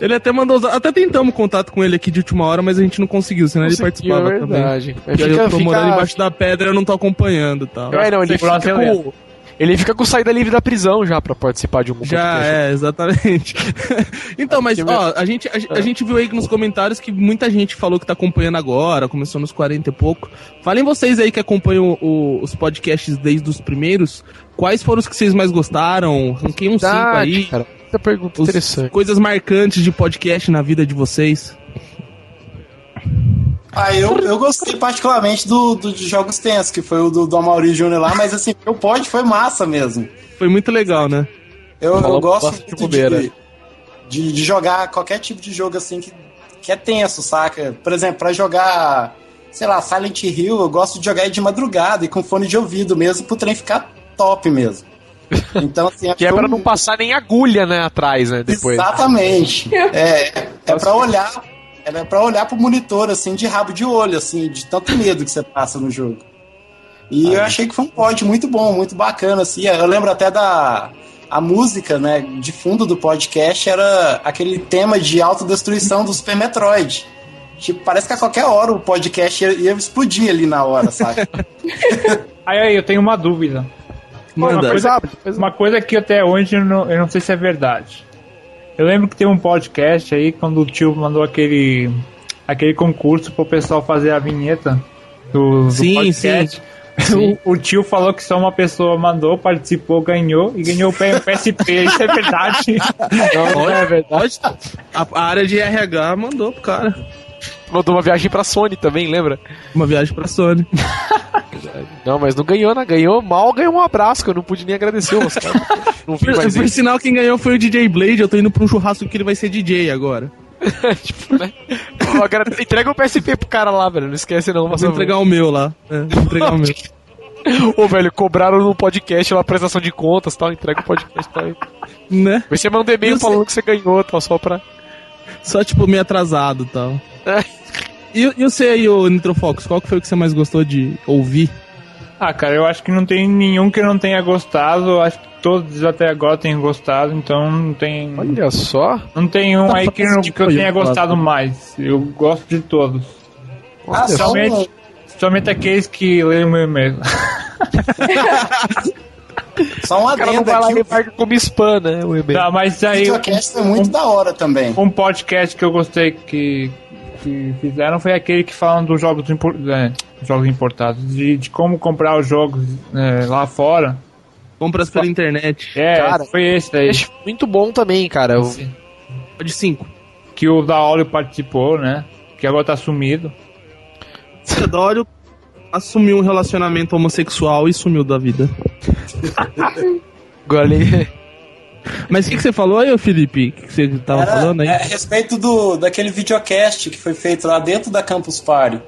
Ele até mandou. Até tentamos contato com ele aqui de última hora, mas a gente não conseguiu, senão ele participava é também. verdade. Aí Fica, eu tô fica- morando embaixo da pedra eu não tô acompanhando e tal. É, não, ele fica, é com, ele fica com saída livre da prisão já pra participar de um Já, podcast. é, exatamente. então, mas, ó, a gente, a, a gente viu aí nos comentários que muita gente falou que tá acompanhando agora, começou nos 40 e pouco. Falem vocês aí que acompanham o- os podcasts desde os primeiros, quais foram os que vocês mais gostaram? Ranquei uns 5 Verdade, aí. cara. Muita pergunta Os- interessante. Coisas marcantes de podcast na vida de vocês. Ah, eu, eu gostei particularmente do, do de Jogos Tensos, que foi o do, do Amaury Júnior lá, mas assim, o pod foi massa mesmo. Foi muito legal, né? Eu, eu gosto muito de, de, de jogar qualquer tipo de jogo assim que, que é tenso, saca? Por exemplo, pra jogar, sei lá, Silent Hill, eu gosto de jogar de madrugada e com fone de ouvido mesmo, pro trem ficar top mesmo. Então, assim, Que é pra um- não passar nem agulha, né, atrás, né, depois. Exatamente. É, é pra olhar. É pra olhar pro monitor, assim, de rabo de olho, assim, de tanto medo que você passa no jogo. E eu achei que foi um pod muito bom, muito bacana, assim. Eu lembro até da. A música, né, de fundo do podcast era aquele tema de autodestruição do Super Metroid. Tipo, parece que a qualquer hora o podcast ia, ia explodir ali na hora, sabe? Aí, aí, eu tenho uma dúvida. Uma Manda. coisa, uma coisa que até hoje eu não, eu não sei se é verdade. Eu lembro que tem um podcast aí quando o tio mandou aquele aquele concurso pro pessoal fazer a vinheta do, do Sim, podcast. O, o tio falou que só uma pessoa mandou, participou, ganhou e ganhou o PSP. Isso é verdade? Não, não é verdade. A, a área de RH mandou pro cara. Mandou uma viagem pra Sony também, lembra? Uma viagem pra Sony. Não, mas não ganhou, né? Ganhou mal, ganhou um abraço, que eu não pude nem agradecer os caras. Não vi Por, mais por isso. sinal, quem ganhou foi o DJ Blade. Eu tô indo pra um churrasco que ele vai ser DJ agora. tipo, né? Cara, entrega o PSP pro cara lá, velho. Não esquece não. Vou Mas entregar o meu lá. É, vou entregar o meu. Ô, velho, cobraram no podcast uma prestação de contas tal. Entrega o podcast pra ele. Né? Você manda um e-mail Eu sei. falando que você ganhou, tal, só pra. Só, tipo, meio atrasado e tal. É. E, e você aí, ô Nitrofox, qual que foi o que você mais gostou de ouvir? Ah, cara, eu acho que não tem nenhum que eu não tenha gostado. Eu Acho que todos até agora têm gostado, então não tem. Olha só. Não tem um Tá aí que, não- que eu tenha gostado mais. Eu gosto de todos. Ah, só um, Somente, somente aqueles que leem o meu e-mail. só um cara adendo vai lá e aqui. remarca como spam, né? O e-mail. Tá, mas O aí videocast foi muito da hora também. um podcast que eu gostei que, que fizeram foi aquele que falam dos jogos, impor- é, jogos importados, de, de como comprar os jogos é, lá fora. Compras pela internet. É, Cara, foi esse daí. Acho muito bom também, cara. Eu- De 5. Que o Daolio participou, né? Que agora tá sumido. Teodoro assumiu um relacionamento homossexual e sumiu da vida. Agora ele. Mas o que, que você falou aí, Felipe? O que, que você tava Era, falando aí? é, a respeito do, daquele videocast que foi feito lá dentro da Campus Party.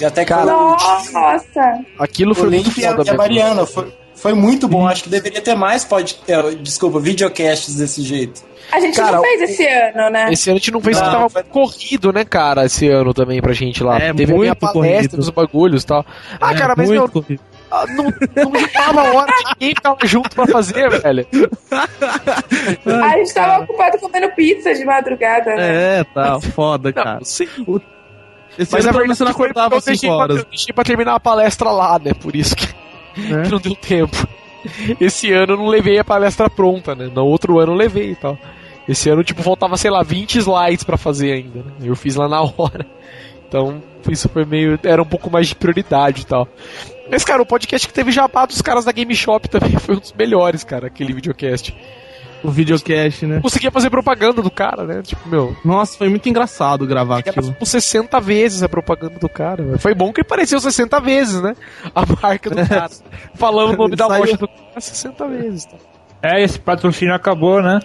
E até que Cara, Nossa! Aquilo o foi muito Link foda e a mesmo. Mariana foi, foi muito bom. Acho que deveria ter mais pode, é, desculpa, videocasts desse jeito. A gente Cara, não fez esse ano, né? Esse ano a gente não fez Não, que tava foi- corrido, né, cara, esse ano também pra gente lá. É, Teve muito palestra corrido. dos bagulhos e tal. Ah, É, cara, mas meu, corrido. ah, não, não juntava a hora de ninguém ficava junto pra fazer, velho. A gente tava ocupado comendo pizza de madrugada, né? É, tá foda, Não, cara. sim. Esse Mas ano a pelo verdade você não acordava eu deixei 5 pra, horas. eu deixei pra terminar a palestra lá, né? Por isso que, né? que não deu tempo. Esse ano eu não levei a palestra pronta, né? No outro ano eu levei e tal. Esse ano, tipo, faltava, sei lá, 20 slides pra fazer ainda, né? Eu fiz lá na hora. Então, isso foi meio. Era um pouco mais de prioridade e tal. Mas, cara, o podcast que teve jabá dos caras da Game Shop também foi um dos melhores, cara, aquele videocast. O videocast, né? Conseguia fazer propaganda do cara, né? Tipo, meu, Nossa, foi muito engraçado gravar era aquilo. tipo 60 vezes a propaganda do cara. velho. Foi bom que apareceu 60 vezes, né? A marca do cara. Falando o nome da loja do cara 60 vezes. Tá? É, esse patrocínio acabou, né?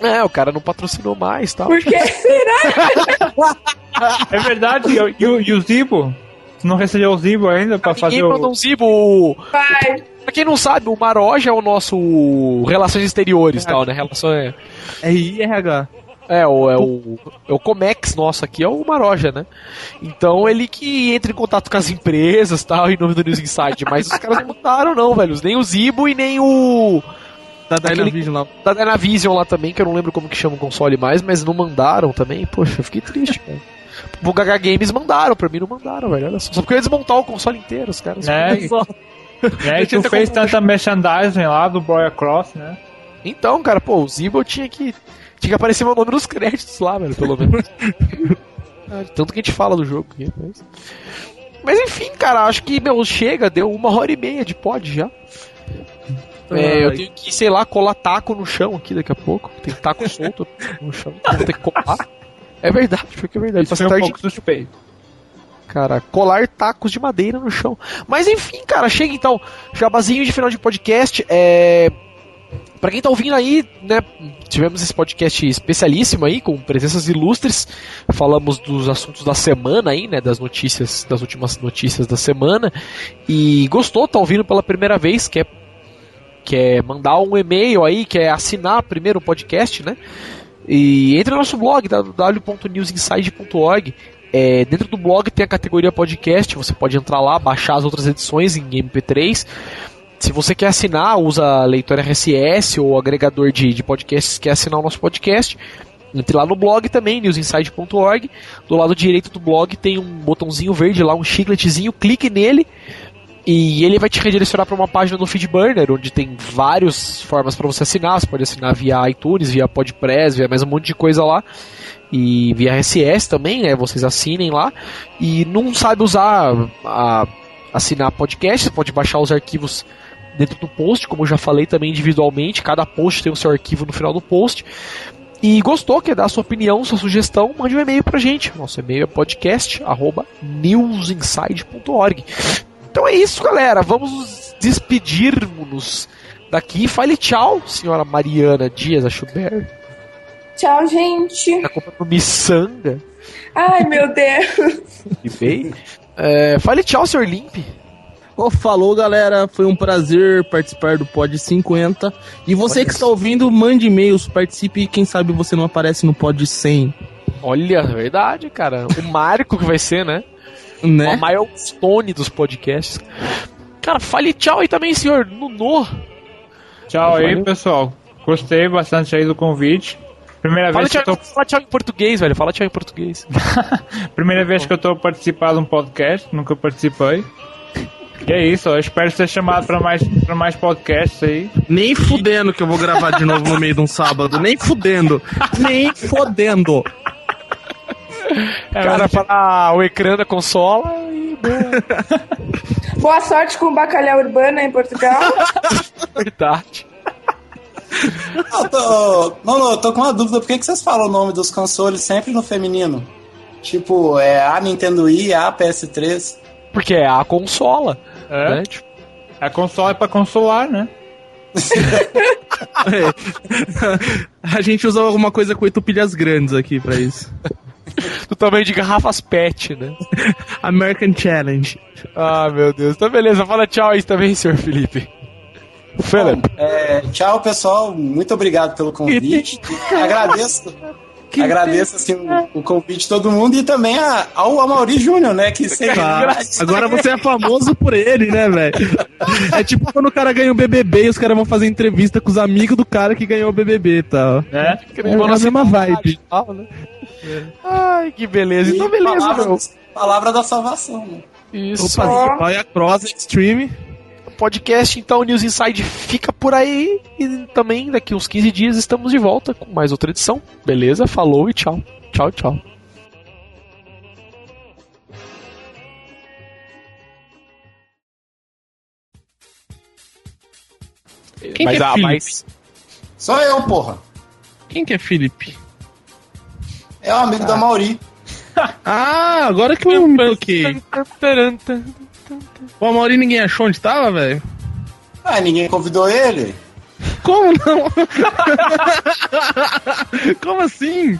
É, o cara não patrocinou mais tal. Por que será? É verdade, e, e e o Zibo? Não recebeu o Zibo ainda pra fazer mandou o. um zibo. Vai. Pra quem não sabe, o Maroja é o nosso Relações Exteriores tal, né? Relação é. É IRH. É, o, é, o, é o Comex nosso aqui, é o Maroja, né? Então ele que entra em contato com as empresas tal, em nome do News Inside. Mas os caras não mandaram, não, velho. Nem o Zibo e nem o. Da Aquele- Dynavision lá. da Dynavision lá também, que eu não lembro como que chama o console mais, mas não mandaram também. Poxa, eu fiquei triste, cara. O Gaga Games mandaram, pra mim não mandaram, velho. Olha só. Só porque eu ia desmontar o console inteiro, os caras. Né? Só. É, e tu Deixa eu fez ter tanta merchandising lá do Boy Cross, né? Então, cara, pô, o Zibo tinha que. Tinha que aparecer meu nome nos créditos lá, velho, pelo menos. Ah, Tanto que a gente fala do jogo aqui, mas. Mas enfim, cara, acho que, meu, chega, deu uma hora e meia de pod já. É, eu Ai. tenho que, sei lá, colar taco no chão aqui daqui a pouco. Tem taco solto no chão, vou ter que colar. É verdade, porque é verdade. Isso foi um pouco suspeito. cara? Colar tacos de madeira no chão. Mas enfim, cara, chega então. Jabazinho de final de podcast. É. Pra quem tá ouvindo aí, né, tivemos esse podcast especialíssimo aí, com presenças ilustres, falamos dos assuntos da semana aí, né, das notícias, das últimas notícias da semana, e gostou, tá ouvindo pela primeira vez, quer, quer mandar um e-mail aí, quer assinar primeiro o podcast, né, e entre no nosso blog, www.newsinside.org, é, dentro do blog tem a categoria podcast, você pode entrar lá, baixar as outras edições em MP3, se você quer assinar, usa leitor RSS ou agregador de, de podcasts, quer assinar o nosso podcast, entre lá no blog também, newsinside.org. Do lado direito do blog tem um botãozinho verde lá, um chicletezinho, clique nele e ele vai te redirecionar para uma página no Feedburner, onde tem várias formas para você assinar. Você pode assinar via iTunes, via Podpress, via mais um monte de coisa lá. E via RSS também, né? Vocês assinem lá. E não sabe usar a, assinar podcast, você pode baixar os arquivos dentro do post, como eu já falei também individualmente, cada post tem o seu arquivo no final do post. E gostou, quer dar sua opinião, sua sugestão, mande um e-mail pra gente. Nosso e-mail é podcast@newsinside.org. Então é isso, galera. Vamos nos despedirmos daqui. Fale tchau, senhora Mariana Dias Achuber. Tchau, gente. Tá comprando miçanga. Ai, meu Deus. E bem. É, fale tchau, senhor Limpe. Oh, falou, galera. Foi um prazer participar do Pod 50. E você Olha que está ouvindo, mande e-mails, participe e quem sabe você não aparece no Pod 100. Olha, verdade, cara. O Marco que vai ser, né? Né? A milestone dos podcasts. Cara, fale tchau aí também, senhor Nuno. Tchau aí, Valeu. pessoal. Gostei bastante aí do convite. Primeira Fala vez que tchau, eu tô, fala tchau em português, velho. Fala tchau em português. primeira vez que eu tô participando de um podcast, nunca participei. E é isso, eu espero ser chamado para mais, pra mais podcasts aí. Nem fudendo que eu vou gravar de novo no meio de um sábado. Nem fudendo. Nem fodendo. O cara fala o ecrã da consola e Boa sorte com o bacalhau urbano em Portugal. verdade. Eu tô, não, não, eu tô com uma dúvida. Por que, que vocês falam o nome dos consoles sempre no feminino? Tipo, é a Nintendo Wii, a PS3. Porque é a consola. É. Né? Tipo, A console é pra consolar, né? A gente usa alguma coisa com oito pilhas grandes aqui pra isso. do tamanho de garrafas PET, né? American Challenge. Ah, meu Deus. Então, beleza. Fala tchau aí também, senhor Felipe. Philip. É, tchau, pessoal. Muito obrigado pelo convite. agradeço. Agradeço assim, o, o convite de todo mundo e também a, ao Amaury Júnior, né? Que sempre. Tá. Agora você é famoso por ele, né, velho? É tipo quando o cara ganha o BBB e os caras vão fazer entrevista com os amigos do cara que ganhou o BBB e tal. É? É a mesma vibe. Tal, né? Ai, que beleza. Então, E beleza, palavra, palavra da salvação, né? Isso. Opa, olha a Cross Extreme. Podcast, então, News Inside fica por aí. E também daqui uns 15 dias estamos de volta com mais outra edição. Beleza? Falou e tchau. Tchau, tchau. Quem mas, que é ah, Felipe? mas Só eu, porra. Quem que é Felipe? É o amigo da Mauri. Ah, agora que eu me bloqueei. O Amaury ninguém achou onde tava, velho? Ah, ninguém convidou ele. Como não? Como assim?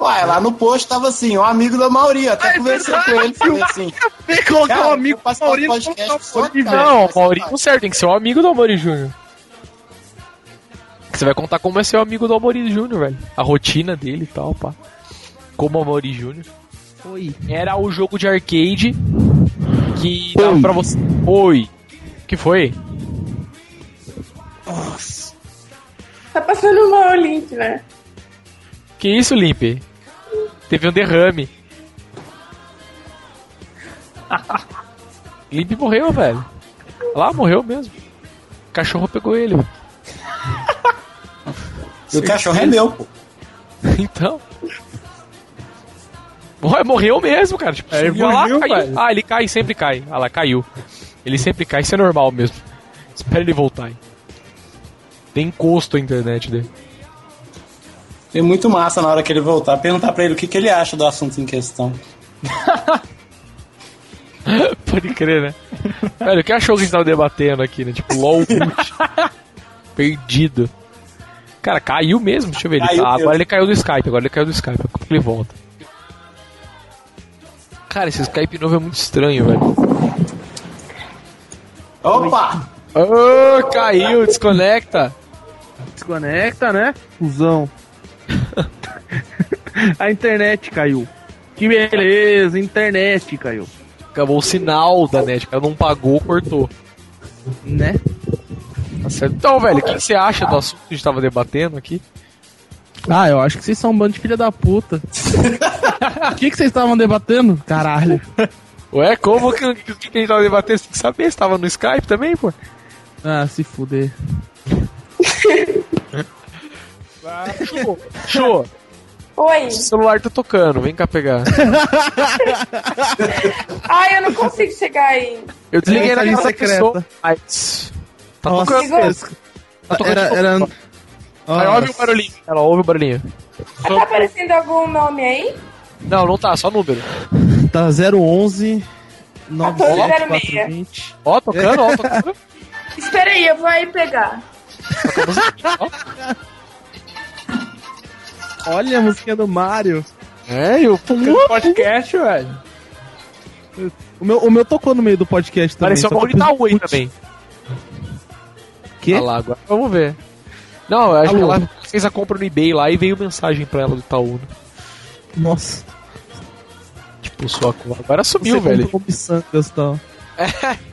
Ué, lá no post tava assim, um amigo da Mauri. Até Ah, é conversei verdade, com ele, falei assim. Tem que colocar Cara, um amigo do Amaury no podcast só, cara. Não, Maurinho vai. certo, tem que ser o amigo do Amori Júnior. Você vai contar como é ser o amigo do Amori Júnior, velho. A rotina dele e tal, pá. Como o Amori Júnior. Oi. Era o jogo de arcade que dava pra você. Oi. O que foi? Tá passando mal o link, né? Que isso, Limpe? Teve um derrame. Limpe morreu, velho. Lá morreu mesmo. O cachorro pegou ele. E o cachorro é meu, pô. Então. Morre- Morreu mesmo, cara. Tipo, É, subiu lá, caiu. Ah, ele cai, sempre cai. Ah lá, caiu. Ele sempre cai, isso é normal mesmo. Espera ele voltar aí. Tem encosto a internet dele. Tem muito massa na hora que ele voltar. Perguntar pra ele o que, que ele acha do assunto em questão. Pode crer, né? Velho, que achou que a gente tava debatendo aqui, né? Tipo, LOL Boot. Perdido. Cara, caiu mesmo, deixa eu ver. Ele Caiu tá- agora ele caiu do Skype, agora ele caiu do Skype, ele volta. Cara, esse Skype novo é muito estranho, velho. Opa! Ô, caiu, desconecta. Desconecta, né? Fusão. A internet caiu. Que beleza, internet caiu. Acabou o sinal da net, cara não pagou, cortou. Né? Tá certo. Então, velho, o que, que você acha do assunto que a gente tava debatendo aqui? Ah, eu acho que vocês são um bando de filha da puta. O que, que vocês estavam debatendo? Caralho. Ué, como que, que, que a gente tava debatendo? Você tem que saber, você tava no Skype também, pô? Ah, se fuder. Show, show. Oi. O celular tá tocando, vem cá pegar. Ai, eu não consigo chegar aí. Eu desliguei na secreta. pessoa, mas... Tá Nossa, tocando. Tá tocando Era. era... novo. Aí ouve o barulhinho. Ela ouve o barulhinho. Tá aparecendo algum nome aí? Não, não tá, só número. Tá 011 1406. 9420. Ó, tocando, ó, tocando. Espera aí, eu vou aí pegar. Olha a musiquinha do Mario. É, e o Podcast, velho. O meu, o meu tocou no meio do podcast também. Pareceu que eu pus Itaú aí também. Quê? Ah lá, agora vamos ver. Não, eu acho que Alô? ela fez a compra no eBay lá e veio mensagem pra ela do Itaú. Né? Nossa. Tipo, sua conta. Agora sumiu, Você velho. miçangas e tal.